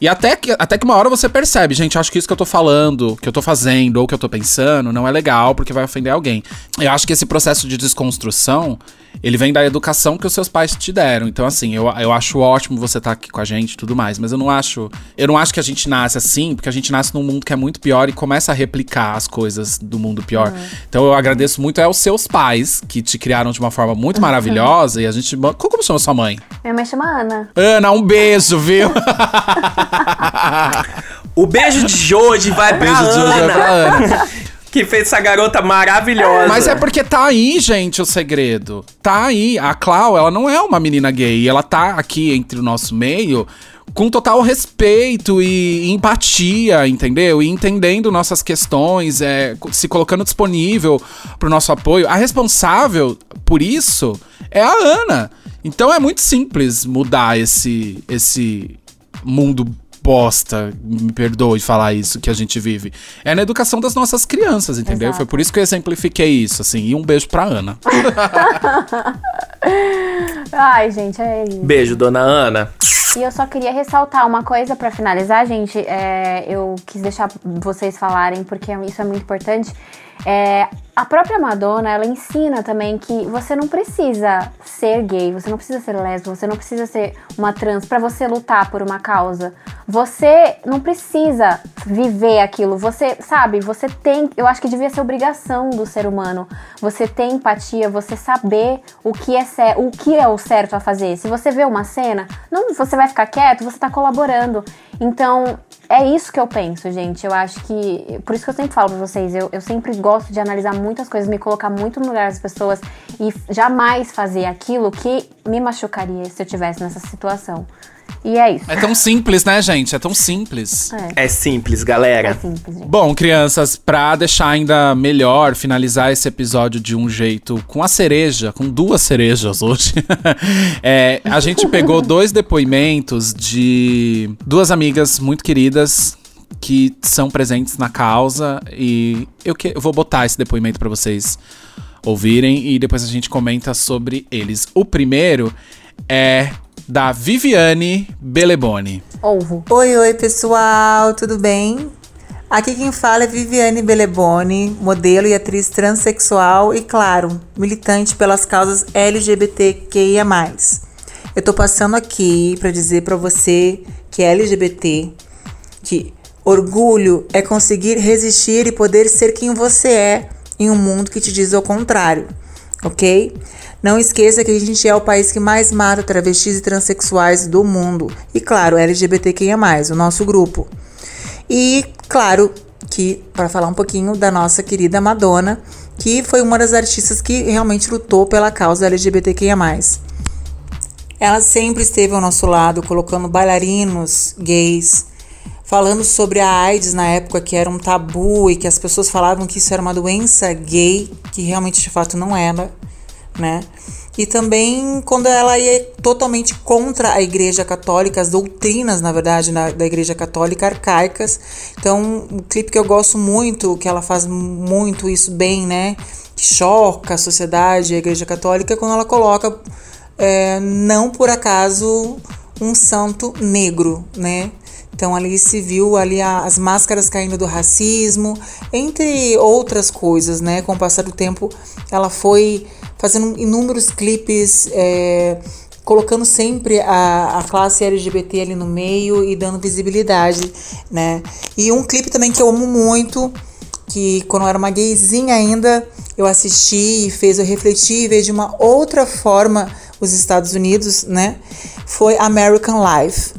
E até que, até que uma hora você percebe, gente, acho que isso que eu tô falando, que eu tô fazendo ou que eu tô pensando não é legal porque vai ofender alguém. Eu acho que esse processo de desconstrução, ele vem da educação que os seus pais te deram. Então, assim, eu, eu acho ótimo você estar aqui com a gente e tudo mais, mas eu não acho. Eu não acho que a gente nasce assim, porque a gente nasce num mundo que é muito pior e começa a replicar as coisas do mundo pior. Então eu agradeço muito aos seus pais, que te criaram de uma forma muito maravilhosa, e a gente. Como como chama sua mãe? Minha mãe chama Ana. Ana, um beijo, viu? O beijo de hoje vai pra beijo de hoje é Ana, pra Ana. que fez essa garota maravilhosa. Mas é porque tá aí, gente, o segredo. Tá aí. A Clau, ela não é uma menina gay. Ela tá aqui entre o nosso meio com total respeito e empatia, entendeu? E entendendo nossas questões, é, se colocando disponível pro nosso apoio. A responsável por isso é a Ana. Então é muito simples mudar esse, esse mundo bosta, me perdoe falar isso que a gente vive. É na educação das nossas crianças, entendeu? Exato. Foi por isso que eu exemplifiquei isso, assim. E um beijo pra Ana. Ai, gente, é isso. Beijo, dona Ana. E eu só queria ressaltar uma coisa pra finalizar, gente. É, eu quis deixar vocês falarem, porque isso é muito importante. É, a própria Madonna, ela ensina também que você não precisa ser gay, você não precisa ser lésbica, você não precisa ser uma trans para você lutar por uma causa. Você não precisa viver aquilo. Você, sabe, você tem, eu acho que devia ser obrigação do ser humano. Você ter empatia, você saber o que é cer- o que é o certo a fazer. Se você vê uma cena, não você vai ficar quieto, você tá colaborando. Então, é isso que eu penso, gente. Eu acho que. Por isso que eu sempre falo pra vocês, eu, eu sempre gosto de analisar muitas coisas, me colocar muito no lugar das pessoas e jamais fazer aquilo que me machucaria se eu tivesse nessa situação. E é isso. É tão simples, né, gente? É tão simples. É, É simples, é galera. simples, gente. Bom, crianças, pra deixar ainda melhor, finalizar esse episódio de um jeito com a cereja, com duas cerejas hoje, é, a gente pegou dois depoimentos de duas amigas muito queridas que são presentes na causa e eu, que, eu vou botar esse depoimento pra vocês ouvirem e depois a gente comenta sobre eles. O primeiro é da Viviane Beleboni. Ovo. Oi, oi, pessoal, tudo bem? Aqui quem fala é Viviane Beleboni, modelo e atriz transexual e, claro, militante pelas causas LGBTQIA+. Eu tô passando aqui para dizer para você que é LGBT, que orgulho é conseguir resistir e poder ser quem você é em um mundo que te diz o contrário, ok? Não esqueça que a gente é o país que mais mata travestis e transexuais do mundo. E claro, LGBTQIA+, o nosso grupo. E claro que para falar um pouquinho da nossa querida Madonna, que foi uma das artistas que realmente lutou pela causa LGBTQIA+. Ela sempre esteve ao nosso lado, colocando bailarinos gays, falando sobre a AIDS na época que era um tabu e que as pessoas falavam que isso era uma doença gay, que realmente de fato não era, né? E também quando ela ia totalmente contra a Igreja Católica, as doutrinas, na verdade, na- da Igreja Católica arcaicas. Então, um clipe que eu gosto muito, que ela faz muito isso bem, né? Que choca a sociedade, a Igreja Católica, é quando ela coloca, é, não por acaso, um santo negro, né? Então ali se viu ali as máscaras caindo do racismo, entre outras coisas, né? Com o passar do tempo, ela foi fazendo inúmeros clipes, é, colocando sempre a, a classe LGBT ali no meio e dando visibilidade, né? E um clipe também que eu amo muito, que quando eu era uma gayzinha ainda, eu assisti e fez eu refletir e ver de uma outra forma os Estados Unidos, né? Foi American Life.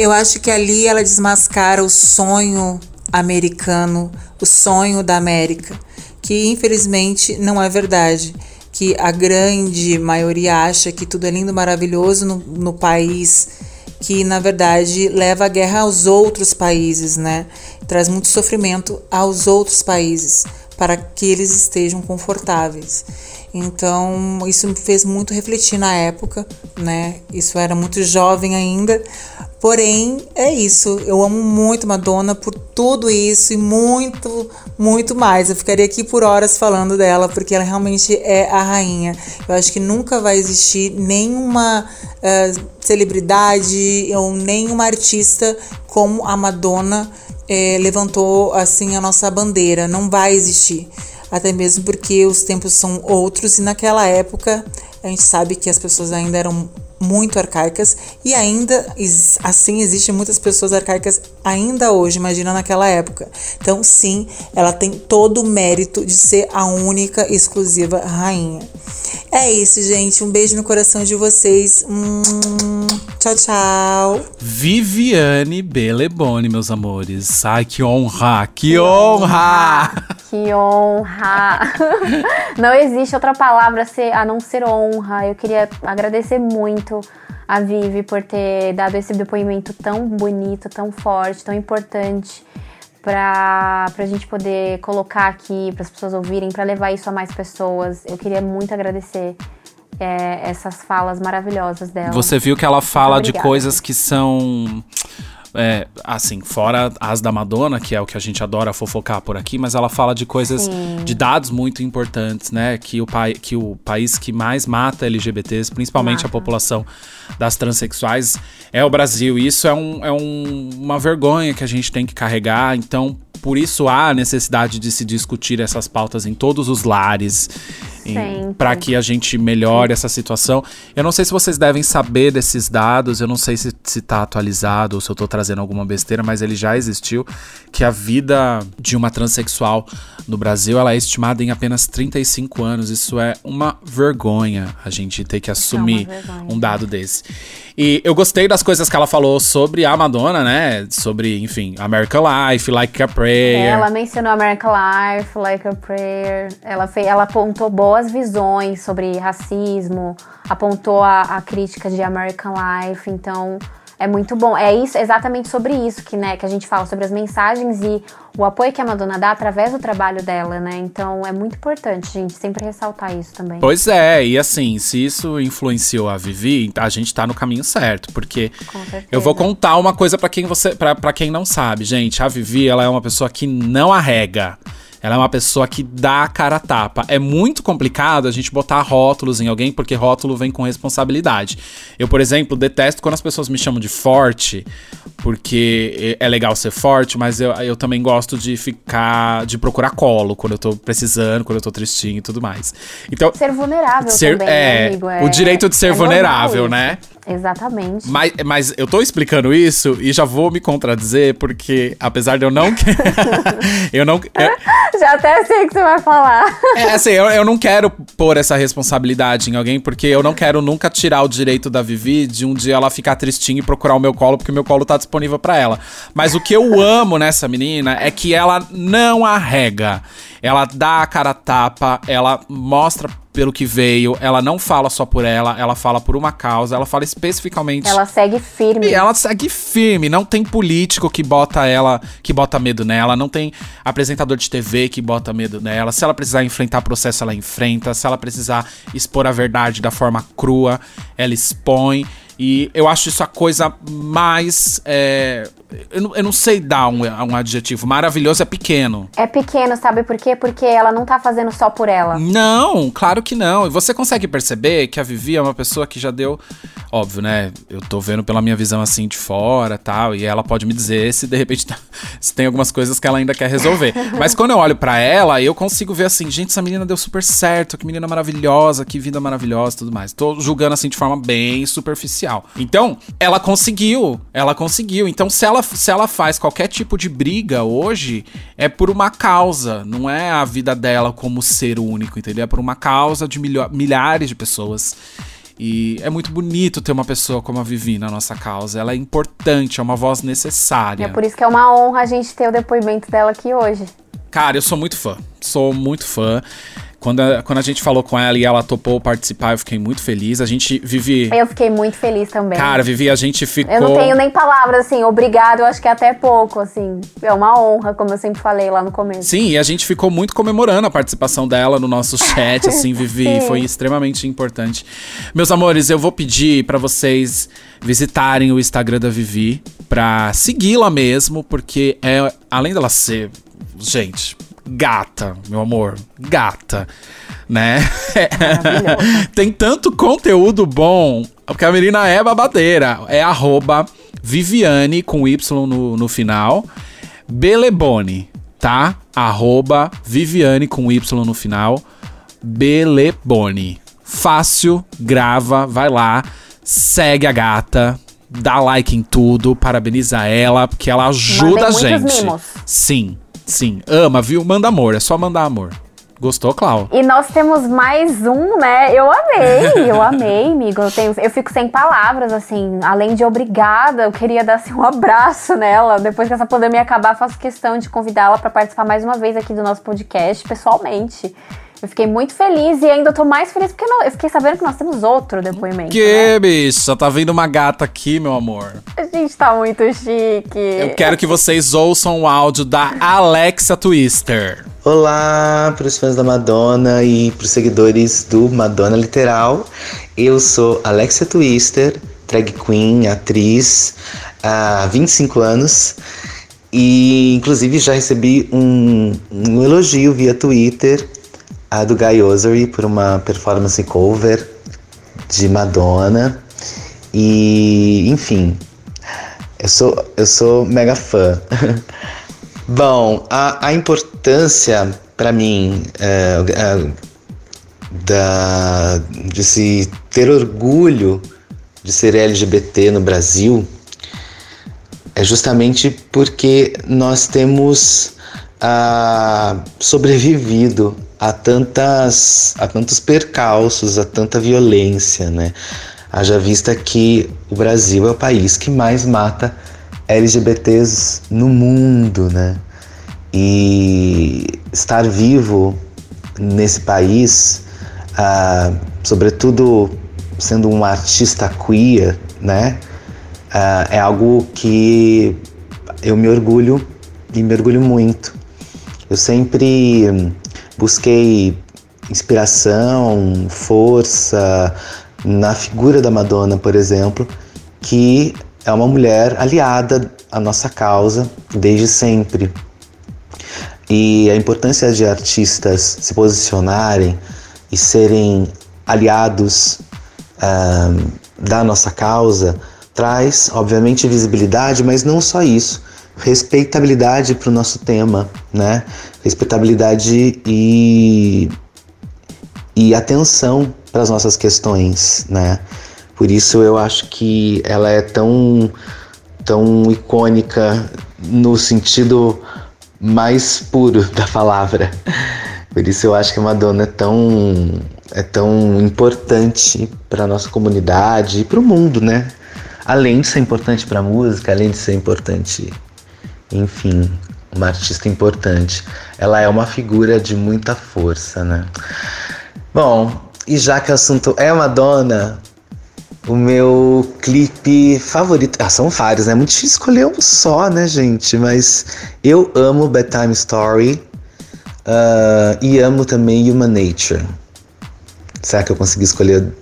Eu acho que ali ela desmascara o sonho americano, o sonho da América, que infelizmente não é verdade. Que a grande maioria acha que tudo é lindo, maravilhoso no, no país, que na verdade leva a guerra aos outros países, né? Traz muito sofrimento aos outros países para que eles estejam confortáveis. Então, isso me fez muito refletir na época, né? Isso era muito jovem ainda. Porém, é isso. Eu amo muito Madonna por tudo isso e muito, muito mais. Eu ficaria aqui por horas falando dela, porque ela realmente é a rainha. Eu acho que nunca vai existir nenhuma eh, celebridade ou nenhuma artista como a Madonna eh, levantou assim a nossa bandeira. Não vai existir até mesmo porque os tempos são outros e naquela época a gente sabe que as pessoas ainda eram muito arcaicas e ainda assim existem muitas pessoas arcaicas ainda hoje, imagina naquela época. Então, sim, ela tem todo o mérito de ser a única e exclusiva rainha. É isso, gente. Um beijo no coração de vocês. Hum, tchau, tchau. Viviane Beleboni, meus amores. Ai, que honra! Que honra! Que honra! não existe outra palavra a, ser- a não ser honra. Eu queria agradecer muito a Vivi por ter dado esse depoimento tão bonito, tão forte, tão importante para a gente poder colocar aqui, para as pessoas ouvirem, para levar isso a mais pessoas. Eu queria muito agradecer é, essas falas maravilhosas dela. Você viu que ela fala de coisas que são é, assim, fora as da Madonna, que é o que a gente adora fofocar por aqui, mas ela fala de coisas, Sim. de dados muito importantes, né? Que o, pai, que o país que mais mata LGBTs, principalmente a população das transexuais, é o Brasil. E isso é, um, é um- uma vergonha que a gente tem que carregar. Então, por isso há a necessidade de se discutir essas pautas em todos os lares. Para que a gente melhore essa situação. Eu não sei se vocês devem saber desses dados, eu não sei se, se tá atualizado ou se eu tô trazendo alguma besteira, mas ele já existiu, que a vida de uma transexual no Brasil, ela é estimada em apenas 35 anos. Isso é uma vergonha a gente ter que assumir vergonha. um dado desse. E eu gostei das coisas que ela falou sobre a Madonna, né? Sobre, enfim, American Life, Like a Prayer. Ela mencionou American Life, Like a Prayer. Ela, fez, ela apontou boas visões sobre racismo, apontou a, a crítica de American Life. Então, é muito bom. É isso, exatamente sobre isso que, né, que a gente fala, sobre as mensagens e o apoio que a Madonna dá através do trabalho dela, né? Então, é muito importante, gente, sempre ressaltar isso também. Pois é, e assim, se isso influenciou a Vivi, a gente tá no caminho certo, porque eu vou contar uma coisa pra quem você, para para quem não sabe, gente, a Vivi, ela é uma pessoa que não arrega. Ela é uma pessoa que dá a cara a tapa. É muito complicado a gente botar rótulos em alguém, porque rótulo vem com responsabilidade. Eu, por exemplo, detesto quando as pessoas me chamam de forte, porque é legal ser forte, mas eu, eu também gosto de ficar. de procurar colo quando eu tô precisando, quando eu tô tristinho e tudo mais. Então, Ser vulnerável Ser- também, é, né, amigo? o direito de ser normal vulnerável, né? Exatamente. Mas, mas eu tô explicando isso e já vou me contradizer, porque apesar de eu não. eu não. eu- Já até sei o que você vai falar. é assim, eu, eu não quero pôr essa responsabilidade em alguém, porque eu não quero nunca tirar o direito da Vivi de um dia ela ficar tristinha e procurar o meu colo, porque o meu colo tá disponível pra ela. Mas o que eu amo nessa menina é que ela não arrega. Ela dá a cara a tapa, ela mostra pelo que veio, ela não fala só por ela, ela fala por uma causa, ela fala especificamente Ela segue firme. e ela segue firme, não tem político que bota ela, que bota medo nela, não tem apresentador de TV que bota medo nela. Se ela precisar enfrentar processo, ela enfrenta. Se ela precisar expor a verdade da forma crua, ela expõe. E eu acho isso a coisa mais. é, eu, não, eu não sei dar um, um adjetivo. Maravilhoso é pequeno. É pequeno, sabe por quê? Porque ela não tá fazendo só por ela. Não, claro que não. E você consegue perceber que a Vivi é uma pessoa que já deu. Óbvio, né? Eu tô vendo pela minha visão assim de fora tal. E ela pode me dizer se de repente tá- se tem algumas coisas que ela ainda quer resolver. Mas quando eu olho pra ela, eu consigo ver assim: gente, essa menina deu super certo. Que menina maravilhosa, que vida maravilhosa e tudo mais. Tô julgando assim de forma bem superficial. Então, ela conseguiu. Ela conseguiu. Então, se ela, se ela faz qualquer tipo de briga hoje, é por uma causa. Não é a vida dela como ser único, entendeu? É por uma causa de milhares de pessoas. E é muito bonito ter uma pessoa como a Vivi na nossa causa. Ela é importante, é uma voz necessária. É por isso que é uma honra a gente ter o depoimento dela aqui hoje. Cara, eu sou muito fã. Sou muito fã. Quando a, quando a gente falou com ela e ela topou participar, eu fiquei muito feliz. A gente vive. Eu fiquei muito feliz também. Cara, Vivi, a gente ficou. eu não tenho nem palavras, assim, obrigado, eu acho que é até pouco, assim. É uma honra, como eu sempre falei lá no começo. Sim, e a gente ficou muito comemorando a participação dela no nosso chat, assim, Vivi. Foi extremamente importante. Meus amores, eu vou pedir pra vocês visitarem o Instagram da Vivi pra segui-la mesmo, porque é além dela ser, gente, gata, meu amor, gata, né? Tem tanto conteúdo bom, porque a menina é babadeira. É arroba Viviane com Y no, no final. Belebone, tá? Arroba Viviane com Y no final. Belebone. Fácil, grava, vai lá, segue a gata, dá like em tudo, parabeniza ela, porque ela ajuda a Mandem gente. mimos. Sim, sim. Ama, viu? Manda amor, é só mandar amor. Gostou, Clau? E nós temos mais um, né? Eu amei, eu amei, amigo. Eu, tenho, eu fico sem palavras, assim. Além de obrigada, eu queria dar assim, um abraço nela. Depois que essa pandemia acabar, faço questão de convidá-la para participar mais uma vez aqui do nosso podcast, pessoalmente. Eu fiquei muito feliz e ainda tô mais feliz porque não- eu fiquei sabendo que nós temos outro depoimento. né? Que, bicha? Tá vindo uma gata aqui, meu amor. A gente tá muito chique. Eu quero que vocês ouçam o áudio da Alexa Twister. Olá para os fãs da Madonna e para os seguidores do Madonna Literal. Eu sou Alexia Twister, drag queen, atriz. há 25 anos. E inclusive já recebi um, um elogio via Twitter a do Guy Osary por uma performance cover de Madonna. E enfim, eu sou, eu sou mega fã. Bom, a, a importância para mim é, é, da, de se ter orgulho de ser LGBT no Brasil é justamente porque nós temos ah, sobrevivido a tantas a tantos percalços, a tanta violência, né? Haja vista que o Brasil é o país que mais mata LGBTs no mundo, né? E estar vivo nesse país, ah, sobretudo sendo um artista queer, né? Ah, é algo que eu me orgulho e me orgulho muito. Eu sempre busquei inspiração, força na figura da Madonna, por exemplo, que é uma mulher aliada à nossa causa desde sempre. E a importância de artistas se posicionarem e serem aliados uh, da nossa causa traz, obviamente, visibilidade, mas não só isso, respeitabilidade para o nosso tema, né? Respeitabilidade e, e atenção para as nossas questões, né? Por isso eu acho que ela é tão, tão icônica no sentido mais puro da palavra. Por isso eu acho que a Madonna é tão, é tão importante para nossa comunidade e para o mundo, né? Além de ser importante para a música, além de ser importante, enfim, uma artista importante, ela é uma figura de muita força, né? Bom, e já que o assunto é Madonna, o meu clipe favorito. Ah, são vários, né? É muito difícil escolher um só, né, gente? Mas eu amo Bedtime Story uh, e amo também Human Nature. Será que eu consegui escolher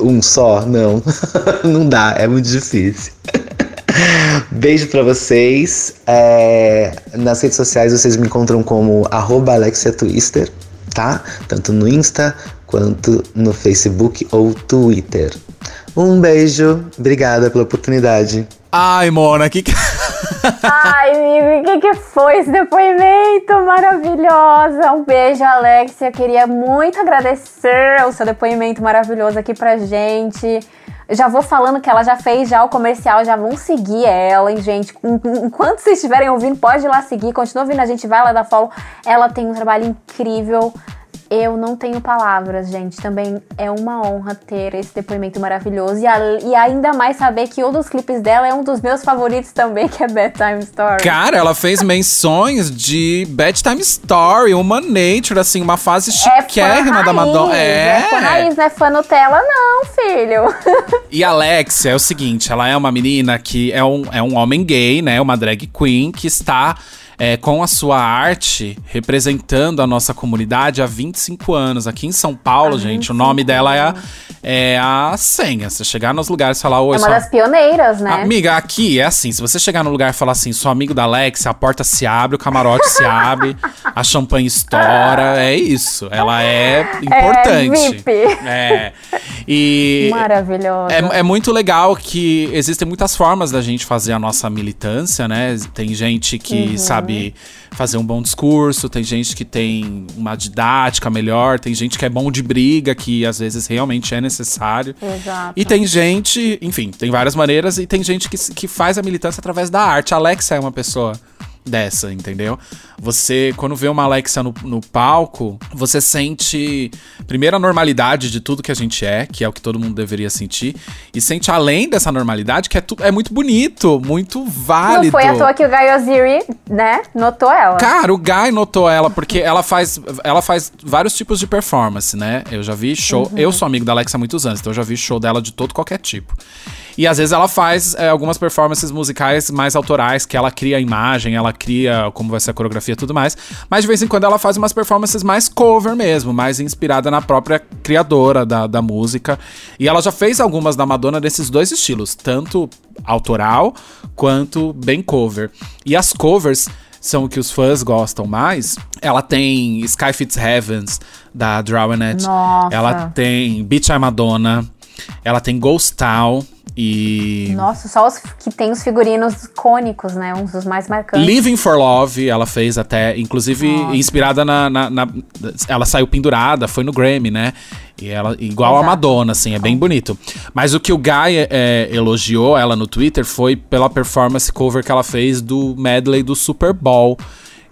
um só? Não, não dá, é muito difícil. Beijo para vocês. É, nas redes sociais vocês me encontram como Alexia Twister, tá? Tanto no Insta quanto no Facebook ou Twitter. Um beijo, obrigada pela oportunidade. Ai, Mona, que. Ai, amigo, o que, que foi esse depoimento maravilhosa? Um beijo, Alexia. Queria muito agradecer o seu depoimento maravilhoso aqui pra gente. Já vou falando que ela já fez já o comercial, já vão seguir ela, hein, gente? Enquanto vocês estiverem ouvindo, pode ir lá seguir. Continua ouvindo a gente, vai lá dar follow. Ela tem um trabalho incrível. Eu não tenho palavras, gente. Também é uma honra ter esse depoimento maravilhoso. E, a, e, ainda mais saber que um dos clipes dela é um dos meus favoritos também, que é Bedtime Story. Cara, ela fez menções de Bedtime Story, Human Nature, assim, uma fase é chiquérrima da Madonna. É, é fã raiz, não é fã Nutella, não, filho. E Alexia é o seguinte: ela é uma menina que é um, é um homem gay, né? Uma drag queen que está é, com a sua arte representando a nossa comunidade há 25 anos. Aqui em São Paulo, gente, o nome dela é a, é a senha. Você chegar nos lugares e falar, oi, É uma das pioneiras, né? Amiga, aqui é assim: se você chegar no lugar e falar assim, sou amigo da Alex, a porta se abre, o camarote se abre, a champanhe estoura. É isso. Ela é importante. É, VIP. É. E. Maravilhosa. É, é muito legal que existem muitas formas da gente fazer a nossa militância, né? Tem gente que Uhum. sabe fazer um bom discurso, tem gente que tem uma didática melhor, tem gente que é bom de briga, que às vezes realmente é necessário. Exato. E tem gente, enfim, tem várias maneiras, e tem gente que, que faz a militância através da arte. A Alexa é uma pessoa dessa, entendeu? Você, quando vê uma Alexa no, no palco, você sente, primeiro, a normalidade de tudo que a gente é, que é o que todo mundo deveria sentir, e sente além dessa normalidade, que é, tu, é muito bonito, muito válido. Não foi à toa que o Guy Oziri, né, notou ela. Cara, o Guy notou ela porque ela faz, ela faz vários tipos de performance, né? Eu já vi show. Uhum. Eu sou amigo da Alexa há muitos anos, então eu já vi show dela de todo qualquer tipo. E às vezes ela faz é, algumas performances musicais mais autorais, que ela cria a imagem, ela cria como vai ser a coreografia e tudo mais. Mas de vez em quando ela faz umas performances mais cover mesmo, mais inspirada na própria criadora da, da música. E ela já fez algumas da Madonna desses dois estilos, tanto autoral quanto bem cover. E as covers são o que os fãs gostam mais. Ela tem Sky Fits Heavens, da Drowned. Ela tem Beach I Madonna. Ela tem Ghost Town. E. Nossa, só os que tem os figurinos icônicos, né? Uns dos mais marcantes. Living for Love, ela fez até, inclusive inspirada na, na- na- Ela saiu pendurada, foi no Grammy, né? E ela, igual a Exato. Madonna, assim, é bem bonito. Mas o que o Guy é, elogiou ela no Twitter foi pela performance cover que ela fez do medley do Super Bowl,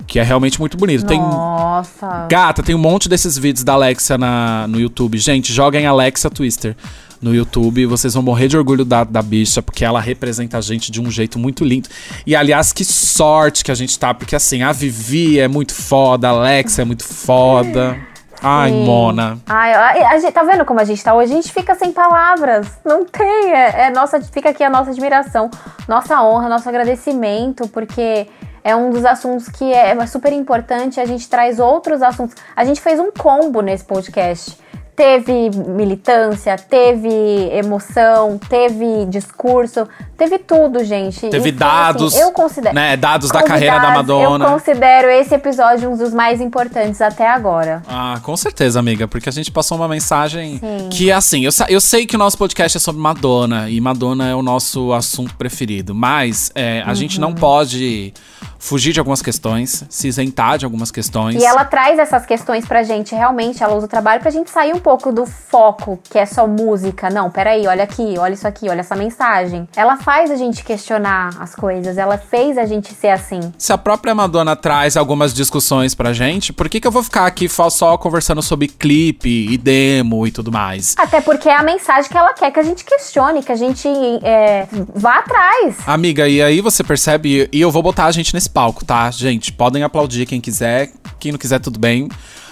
que é realmente muito bonito. Tem. Nossa. Gata, tem um monte desses vídeos da Alexa na, no YouTube. Gente, joguem Alexa Twister no YouTube. Vocês vão morrer de orgulho da, da bicha, porque ela representa a gente de um jeito muito lindo. E, aliás, que sorte que a gente tá, porque assim, a Vivi é muito foda, a Alexa é muito foda. Ai, Sim. Mona. Ai, a, a gente, tá vendo como a gente tá hoje? A gente fica sem palavras. Não tem. É, é nossa, fica aqui a nossa admiração, nossa honra, nosso agradecimento, porque é um dos assuntos que é, é super importante. A gente traz outros assuntos. A gente fez um combo nesse podcast. Teve militância, teve emoção, teve discurso, teve tudo, gente. Teve E foi dados, eu considero, né, dados da carreira da Convidados, Madonna. Eu considero esse episódio um dos mais importantes até agora. Ah, com certeza, amiga, porque a gente passou uma mensagem Sim. que, assim, eu, eu sei que o nosso podcast é sobre Madonna e Madonna é o nosso assunto preferido, mas é, a gente Uhum. não pode fugir de algumas questões, se isentar de algumas questões. E ela traz essas questões pra gente, realmente, ela usa o trabalho pra gente sair um pouco do foco, que é só música. Não, peraí, olha aqui, olha isso aqui, olha essa mensagem. Ela faz a gente questionar as coisas, ela fez a gente ser assim. Se a própria Madonna traz algumas discussões pra gente, por que, que eu vou ficar aqui só conversando sobre clipe e demo e tudo mais? Até porque é a mensagem que ela quer que a gente questione, que a gente é, vá atrás. Amiga, e aí você percebe, e eu vou botar a gente nesse palco, tá? Gente, podem aplaudir quem quiser, quem não quiser, tudo bem.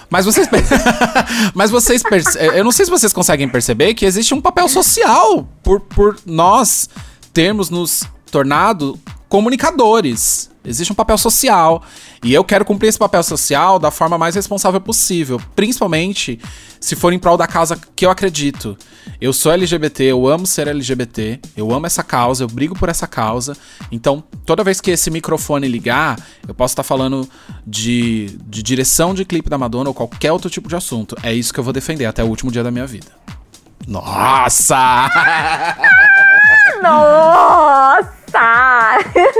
Mas vocês. Mas vocês. perce- Eu não sei se vocês conseguem perceber que existe um papel social por, por nós termos nos tornado comunicadores. Existe um papel social. E eu quero cumprir esse papel social da forma mais responsável possível. Principalmente se for em prol da causa que eu acredito. Eu sou LGBT, eu amo ser LGBT, eu amo essa causa, eu brigo por essa causa. Então, toda vez que esse microfone ligar, eu posso estar falando de, de direção de clipe da Madonna ou qualquer outro tipo de assunto. É isso que eu vou defender até o último dia da minha vida. Nossa! Nossa!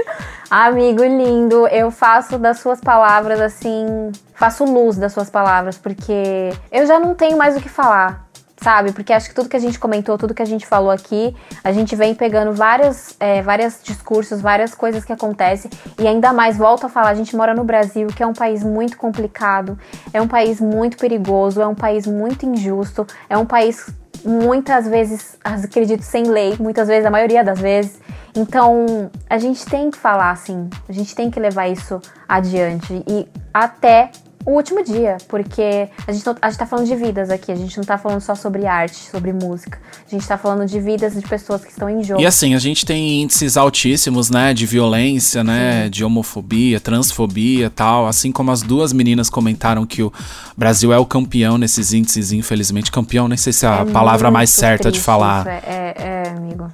Amigo lindo, eu faço das suas palavras assim. Faço luz das suas palavras, porque eu já não tenho mais o que falar. Sabe? Porque acho que tudo que a gente comentou, tudo que a gente falou aqui, a gente vem pegando vários, é, vários discursos, várias coisas que acontecem. E ainda mais, volto a falar, a gente mora no Brasil, que é um país muito complicado, é um país muito perigoso, é um país muito injusto, é um país muitas vezes, acredito, sem lei, muitas vezes, a maioria das vezes. Então, a gente tem que falar assim, a gente tem que levar isso adiante e até o último dia, porque a gente, não, a gente tá falando de vidas aqui, a gente não tá falando só sobre arte, sobre música. A gente tá falando de vidas de pessoas que estão em jogo. E assim, a gente tem índices altíssimos, né, de violência, né, de homofobia, transfobia e tal. Assim como as duas meninas comentaram que o Brasil é o campeão nesses índices, infelizmente. Campeão, nem sei se é a É palavra mais certa de falar. isso, É, é, é, amigo.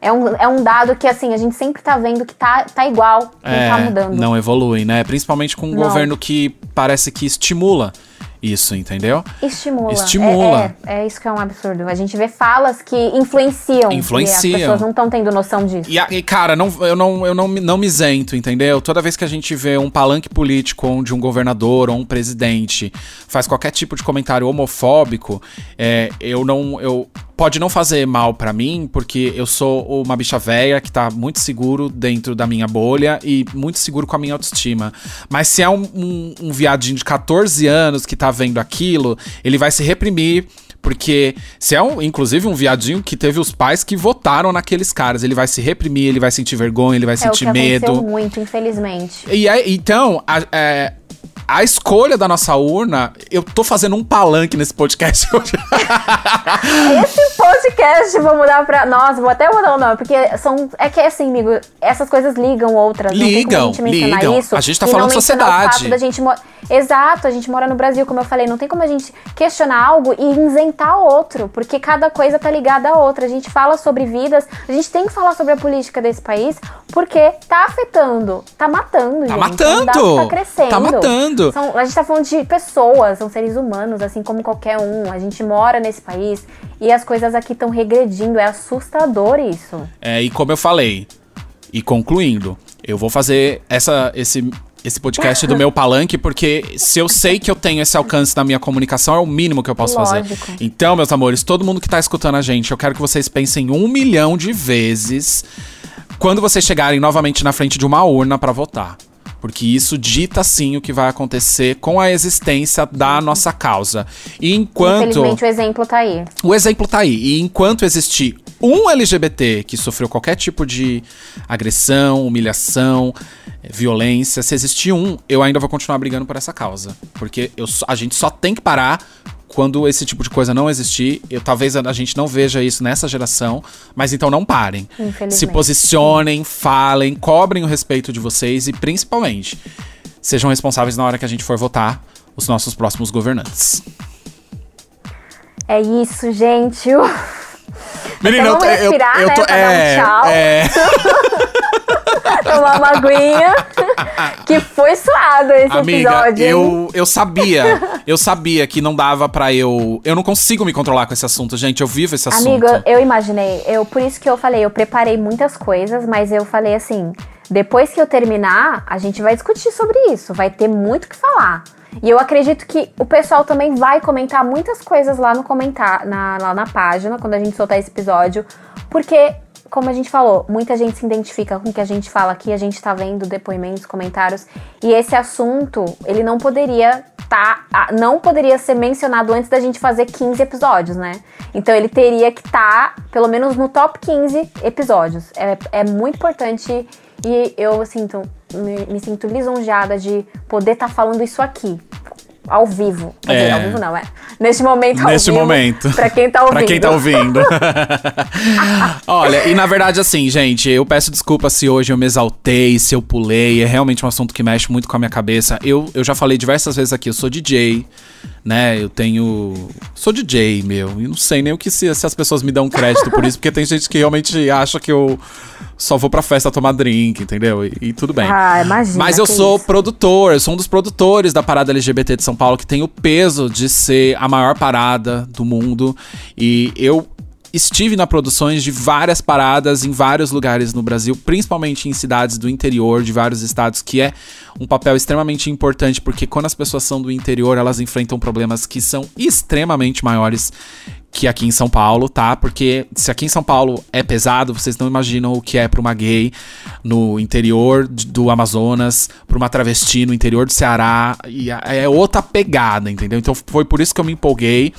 É um, é um dado que, assim, a gente sempre tá vendo que tá, tá igual, não tá mudando. não evolui, né? Principalmente com um Não. governo que parece que estimula isso, entendeu? Estimula. Estimula. É, é, é isso que é um absurdo. A gente vê falas que influenciam. Influenciam. As pessoas não estão tendo noção disso. E, e, cara, não, eu, não, eu não, me- não me isento, entendeu? Toda vez que a gente vê um palanque político onde um governador ou um presidente faz qualquer tipo de comentário homofóbico, é, eu não. Eu, pode não fazer mal pra mim, porque eu sou uma bicha velha que tá muito seguro dentro da minha bolha e muito seguro com a minha autoestima. Mas se é um, um, um viadinho de 14 anos que tá vendo aquilo, ele vai se reprimir. Porque se é, um, inclusive, um viadinho que teve os pais que votaram naqueles caras, ele vai se reprimir, ele vai sentir vergonha, ele vai É sentir medo. muito, infelizmente. E aí, então, a, é, a escolha da nossa urna, eu tô fazendo um palanque nesse podcast hoje. Esse podcast vou mudar pra. Nossa, vou até mudar o nome, porque são. É que assim, amigo, essas coisas ligam outras. Ligam, não tem como a gente ligam. isso. A gente tá falando sociedade. da gente mo- Exato, a gente mora no Brasil, como eu falei, não tem como a gente questionar algo e isentar outro, porque cada coisa tá ligada à outra. A gente fala sobre vidas, a gente tem que falar sobre a política desse país, porque tá afetando, tá matando, Tá gente. matando, Um dado tá crescendo. tá matando. São- a gente tá falando de pessoas, são seres humanos, assim como qualquer um. A gente mora nesse país e as coisas aqui estão regredindo. É assustador isso. É, e como eu falei, e concluindo, eu vou fazer essa, esse, esse podcast do meu palanque, porque se eu sei que eu tenho esse alcance na minha comunicação, é o mínimo que eu posso fazer. Lógico. Então, meus amores, todo mundo que tá escutando a gente, eu quero que vocês pensem um milhão de vezes quando vocês chegarem novamente na frente de uma urna pra votar. Porque isso dita sim o que vai acontecer com a existência da nossa causa. E enquanto. Infelizmente o exemplo tá aí. O exemplo tá aí. E enquanto existir um LGBT que sofreu qualquer tipo de agressão, humilhação, eh, violência, se existir um, eu ainda vou continuar brigando por essa causa. Porque eu a gente só tem que parar quando esse tipo de coisa não existir. Eu, talvez a, gente não veja isso nessa geração, mas então não parem. Se posicionem, falem, cobrem o respeito de vocês e principalmente sejam responsáveis na hora que a gente for votar os nossos próximos governantes. É isso, gente. Menina, Então vamos respirar, né, pra dar um tchau. é, Tomar uma aguinha. que foi suado esse Amiga, episódio. hein? eu, eu sabia, eu sabia que não dava pra eu. Eu não consigo me controlar com esse assunto, gente. Eu vivo esse assunto. Amigo, eu imaginei. Eu, por isso que eu falei, eu preparei muitas coisas, mas eu falei assim: depois que eu terminar, a gente vai discutir sobre isso. Vai ter muito o que falar. E eu acredito que o pessoal também vai comentar muitas coisas lá no comentar, na, lá na página, quando a gente soltar esse episódio. Porque, como a gente falou, muita gente se identifica com o que a gente fala aqui, a gente tá vendo depoimentos, comentários. E esse assunto, ele não poderia tá, não poderia ser mencionado antes da gente fazer 15 episódios, né? Então ele teria que estar, pelo menos, no top 15 episódios. É, é muito importante e eu sinto, me, me sinto lisonjeada de poder estar falando isso aqui. Ao vivo. Quer dizer, É. ao vivo não, é. Neste momento ao Neste vivo, momento. Pra quem tá ouvindo. Pra quem tá ouvindo. Olha, e na verdade, assim, gente, eu peço desculpa se hoje eu me exaltei, se eu pulei. É realmente um assunto que mexe muito com a minha cabeça. Eu, eu já falei diversas vezes aqui, eu sou DJ, né? Eu tenho. Sou DJ, meu. E não sei nem o que se, se as pessoas me dão crédito por isso, porque tem gente que realmente acha que eu só vou pra festa tomar drink, entendeu? E, e tudo bem. Ah, imagina. Mas eu sou isso. produtor, eu sou um dos produtores da parada LGBT de São Paulo, que tem o peso de ser a maior parada do mundo. E eu estive na produções de várias paradas em vários lugares no Brasil, principalmente em cidades do interior de vários estados, que é um papel extremamente importante, porque quando as pessoas são do interior, elas enfrentam problemas que são extremamente maiores que aqui em São Paulo, tá? Porque se aqui em São Paulo é pesado, vocês não imaginam o que é pra uma gay no interior do Amazonas, pra uma travesti no interior do Ceará, e é outra pegada, entendeu? Então foi por isso que eu me empolguei.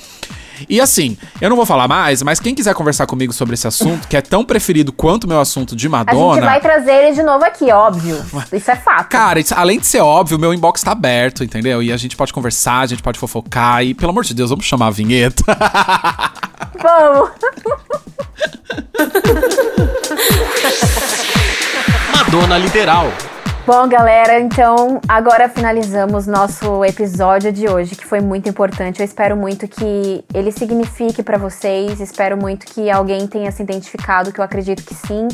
E assim, eu não vou falar mais, mas quem quiser conversar comigo sobre esse assunto, que é tão preferido quanto o meu assunto de A gente Madonna. vai trazer ele de novo aqui, óbvio. Isso é fato. Cara, isso- além de ser óbvio, o meu inbox tá aberto, entendeu? E a gente pode conversar, a gente pode fofocar. E, pelo amor de Deus, vamos chamar a vinheta. Vamos. Madonna Literal. Bom, galera, então agora finalizamos nosso episódio de hoje, que foi muito importante. Eu espero muito que ele signifique pra vocês, espero muito que alguém tenha se identificado, que eu acredito que sim.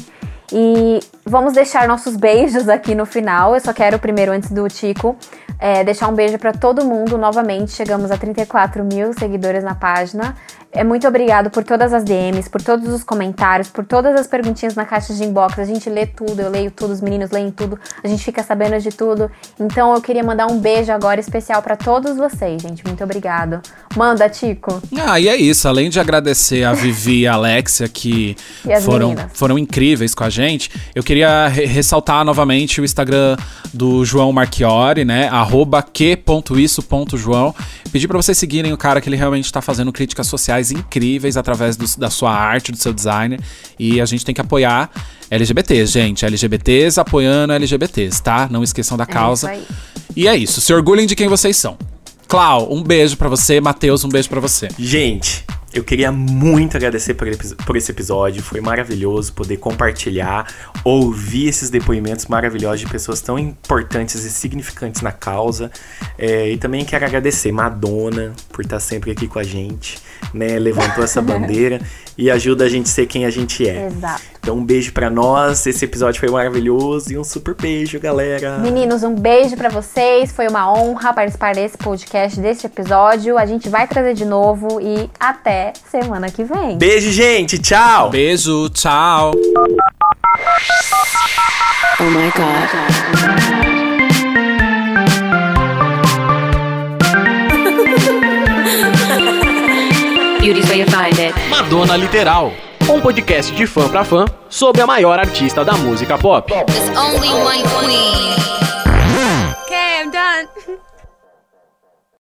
E vamos deixar nossos beijos aqui no final. Eu só quero primeiro, antes do Tico, é, deixar um beijo pra todo mundo. Novamente, chegamos a 34 mil seguidores na página. É muito obrigado por todas as DMs, por todos os comentários, por todas as perguntinhas na caixa de inbox. A gente lê tudo, eu leio tudo, os meninos leem tudo, a gente fica sabendo de tudo. Então eu queria mandar um beijo agora especial pra todos vocês, gente. Muito obrigado. Manda, Tico. Ah, e é isso. Além de agradecer a Vivi e a Alexia, que foram, meninas. foram incríveis com a gente, eu queria re- ressaltar novamente o Instagram do João Marchiori, né? Arroba que.isso.joão. Pedir pra vocês seguirem o cara que ele realmente tá fazendo críticas sociais incríveis através do- da sua arte, do seu designer. E a gente tem que apoiar LGBTs, gente. LGBTs apoiando LGBTs, tá? Não esqueçam da causa. É isso aí. E é isso, se orgulhem de quem vocês são. Clau, um beijo pra você. Matheus, um beijo pra você. Gente, eu queria muito agradecer por, por esse episódio. Foi maravilhoso poder compartilhar, ouvir esses depoimentos maravilhosos de pessoas tão importantes e significantes na causa. É, e também quero agradecer Madonna por estar sempre aqui com a gente, né? Levantou essa bandeira e ajuda a gente a ser quem a gente é. Exato. Então, um beijo pra nós. Esse episódio foi maravilhoso e um super beijo, galera. Meninos, um beijo pra vocês. Foi uma honra participar desse podcast, desse episódio. A gente vai trazer de novo e até semana que vem. Beijo, gente. Tchau. Beijo, tchau. Oh my god. Beauty's where you find it. Madonna Literal, um podcast de fã pra fã sobre a maior artista da música pop. There's only one queen.